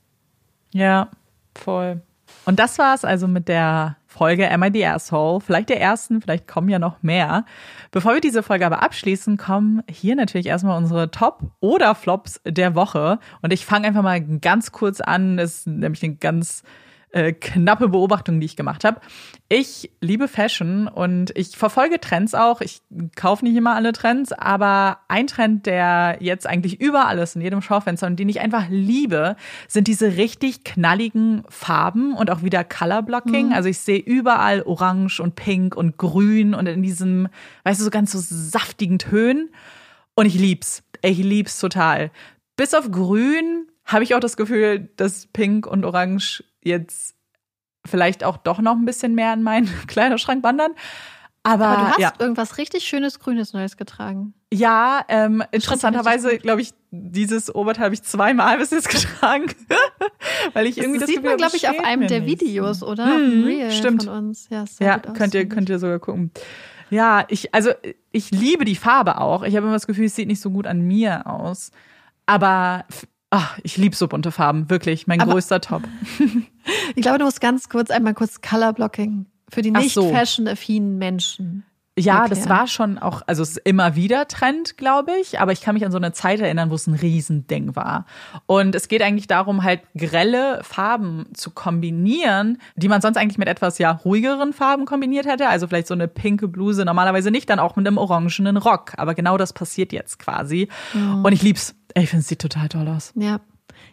Ja, voll. Und das war's also mit der Folge Am I the Asshole? Vielleicht der ersten, vielleicht kommen ja noch mehr. Bevor wir diese Folge aber abschließen, kommen hier natürlich erstmal unsere Top- oder Flops der Woche. Und ich fange einfach mal ganz kurz an. Das ist nämlich eine ganz äh, knappe Beobachtung, die ich gemacht habe. Ich liebe Fashion und ich verfolge Trends auch. Ich kaufe nicht immer alle Trends, aber ein Trend, der jetzt eigentlich überall ist, in jedem Schaufenster und den ich einfach liebe, sind diese richtig knalligen Farben und auch wieder Color Blocking. Mhm. Also ich sehe überall Orange und Pink und Grün und in diesem, weißt du, so ganz so saftigen Tönen. Und ich lieb's. Ich lieb's total. Bis auf Grün habe ich auch das Gefühl, dass Pink und Orange jetzt vielleicht auch doch noch ein bisschen mehr in meinen Kleiderschrank wandern. Aber, Aber du hast ja. irgendwas richtig schönes Grünes Neues getragen. Ja, ähm, interessanterweise, glaube ich, dieses Oberteil habe ich zweimal bis jetzt getragen. Weil ich irgendwie das, das sieht man, glaube ich, auf einem der Videos, oder? Hm, Real stimmt. von uns. Ja, ja könnt ihr, könnt ihr sogar gucken. Ja, ich, also ich liebe die Farbe auch. Ich habe immer das Gefühl, es sieht nicht so gut an mir aus. Aber Ach, ich liebe so bunte Farben, wirklich, mein Aber größter Top. ich glaube, du musst ganz kurz einmal kurz Color Blocking für die nicht so. fashion-affinen Menschen. Ja, erklären. das war schon auch, also es ist immer wieder Trend, glaube ich, aber ich kann mich an so eine Zeit erinnern, wo es ein Riesending war. Und es geht eigentlich darum, halt grelle Farben zu kombinieren, die man sonst eigentlich mit etwas ja ruhigeren Farben kombiniert hätte. Also vielleicht so eine pinke Bluse, normalerweise nicht, dann auch mit einem orangenen Rock. Aber genau das passiert jetzt quasi. Mhm. Und ich lieb's. Ich finde, es sieht total toll aus. Ja.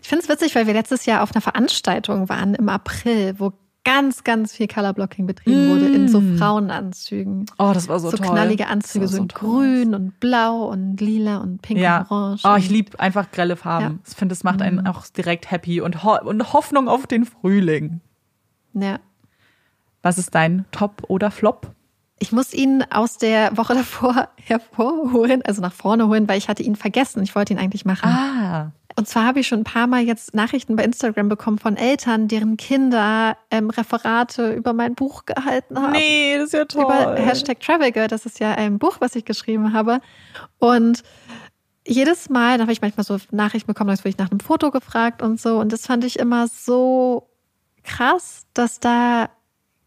Ich finde es witzig, weil wir letztes Jahr auf einer Veranstaltung waren im April, wo ganz, ganz viel Colorblocking betrieben mm. wurde in so mm. Frauenanzügen. Oh, das war so, so toll. So knallige Anzüge, so, so grün und blau und lila und pink ja. und orange. Oh, ich liebe einfach grelle Farben. Ja. Ich finde, es macht einen mm. auch direkt happy und, Ho und Hoffnung auf den Frühling. Ja. Was ist dein Top oder Flop? Ich muss ihn aus der Woche davor hervorholen, also nach vorne holen, weil ich hatte ihn vergessen. Ich wollte ihn eigentlich machen. Ah. Und zwar habe ich schon ein paar Mal jetzt Nachrichten bei Instagram bekommen von Eltern, deren Kinder ähm, Referate über mein Buch gehalten haben. Nee, das ist ja toll. Über Hashtag Travel Girl, das ist ja ein Buch, was ich geschrieben habe. Und jedes Mal, da habe ich manchmal so Nachrichten bekommen, als wurde ich nach einem Foto gefragt und so. Und das fand ich immer so krass, dass da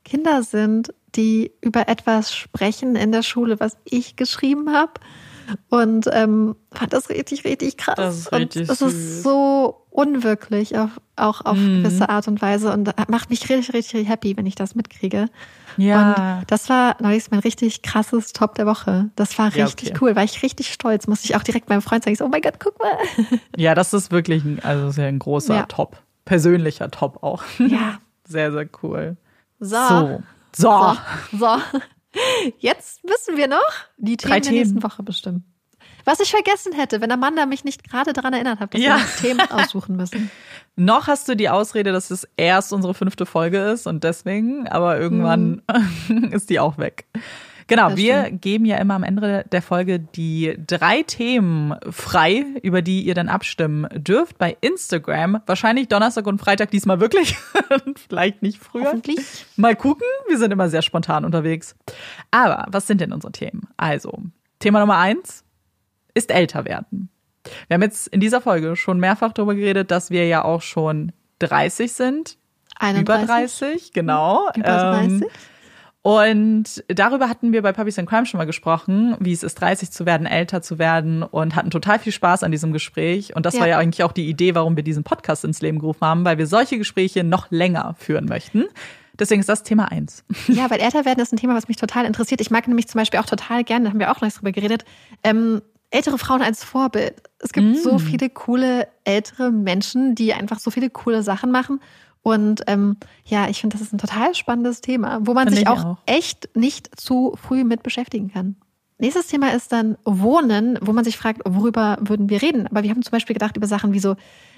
Kinder sind, die über etwas sprechen in der Schule, was ich geschrieben habe. Und ähm, fand das richtig, richtig krass. Das ist richtig und es ist so unwirklich, auf, auch auf mm. gewisse Art und Weise. Und macht mich richtig, richtig happy, wenn ich das mitkriege. Ja. Und das war neulich mein richtig krasses Top der Woche. Das war richtig ja, okay. cool, war ich richtig stolz. Musste ich auch direkt meinem Freund sagen, so, oh mein Gott, guck mal. Ja, das ist wirklich ein, also sehr ein großer ja. Top. Persönlicher Top auch. Ja. Sehr, sehr cool. So. So. So. so. Jetzt müssen wir noch die Themen, Drei Themen. der nächsten Woche bestimmen. Was ich vergessen hätte, wenn Amanda mich nicht gerade daran erinnert hat, dass ja. wir Themen aussuchen müssen. Noch hast du die Ausrede, dass es erst unsere fünfte Folge ist und deswegen, aber irgendwann hm. ist die auch weg. Genau, das wir stimmt. geben ja immer am Ende der Folge die drei Themen frei, über die ihr dann abstimmen dürft bei Instagram. Wahrscheinlich Donnerstag und Freitag diesmal wirklich. Vielleicht nicht früher. Hoffentlich. Mal gucken. Wir sind immer sehr spontan unterwegs. Aber was sind denn unsere Themen? Also, Thema Nummer eins ist älter werden. Wir haben jetzt in dieser Folge schon mehrfach darüber geredet, dass wir ja auch schon 30 sind. 31. Über 30, genau. Über 30. Ähm, Und darüber hatten wir bei Puppies and Crime schon mal gesprochen, wie es ist, 30 zu werden, älter zu werden und hatten total viel Spaß an diesem Gespräch. Und das ja. war ja eigentlich auch die Idee, warum wir diesen Podcast ins Leben gerufen haben, weil wir solche Gespräche noch länger führen möchten. Deswegen ist das Thema eins. Ja, weil älter werden ist ein Thema, was mich total interessiert. Ich mag nämlich zum Beispiel auch total gerne, da haben wir auch noch drüber geredet, ähm, ältere Frauen als Vorbild. Es gibt mm. so viele coole ältere Menschen, die einfach so viele coole Sachen machen. Und ähm, ja, ich finde, das ist ein total spannendes Thema, wo man find sich auch, auch echt nicht zu früh mit beschäftigen kann. Nächstes Thema ist dann Wohnen, wo man sich fragt, worüber würden wir reden? Aber wir haben zum Beispiel gedacht über Sachen wie so,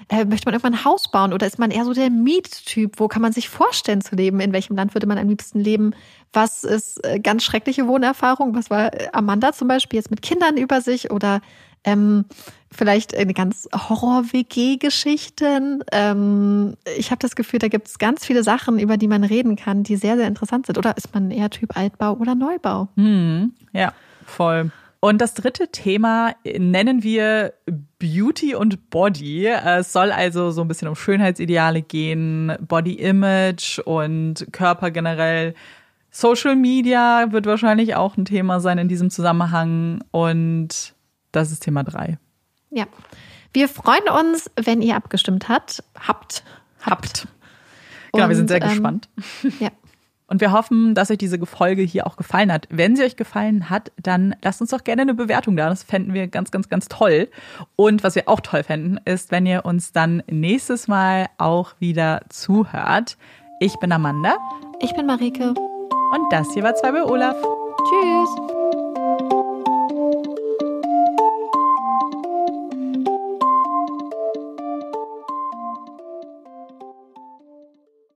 äh, möchte man irgendwann ein Haus bauen oder ist man eher so der Miettyp? Wo kann man sich vorstellen zu leben? In welchem Land würde man am liebsten leben? Was ist äh, ganz schreckliche Wohnerfahrung? Was war Amanda zum Beispiel jetzt mit Kindern über sich oder ähm, vielleicht eine ganz Horror-WG-Geschichten. Ähm, ich habe das Gefühl, da gibt es ganz viele Sachen, über die man reden kann, die sehr, sehr interessant sind. Oder ist man eher Typ Altbau oder Neubau? Hm, ja, voll. Und das dritte Thema nennen wir Beauty und Body. Es soll also so ein bisschen um Schönheitsideale gehen, Body Image und Körper generell. Social Media wird wahrscheinlich auch ein Thema sein in diesem Zusammenhang. Und das ist Thema drei. Ja. Wir freuen uns, wenn ihr abgestimmt habt. Habt. Habt. Genau, und, wir sind sehr ähm, gespannt. Ja. Und wir hoffen, dass euch diese Folge hier auch gefallen hat. Wenn sie euch gefallen hat, dann lasst uns doch gerne eine Bewertung da. Das fänden wir ganz, ganz, ganz toll. Und was wir auch toll fänden, ist, wenn ihr uns dann nächstes Mal auch wieder zuhört. Ich bin Amanda. Ich bin Marike. Und das hier war zwei bei Olaf. Tschüss.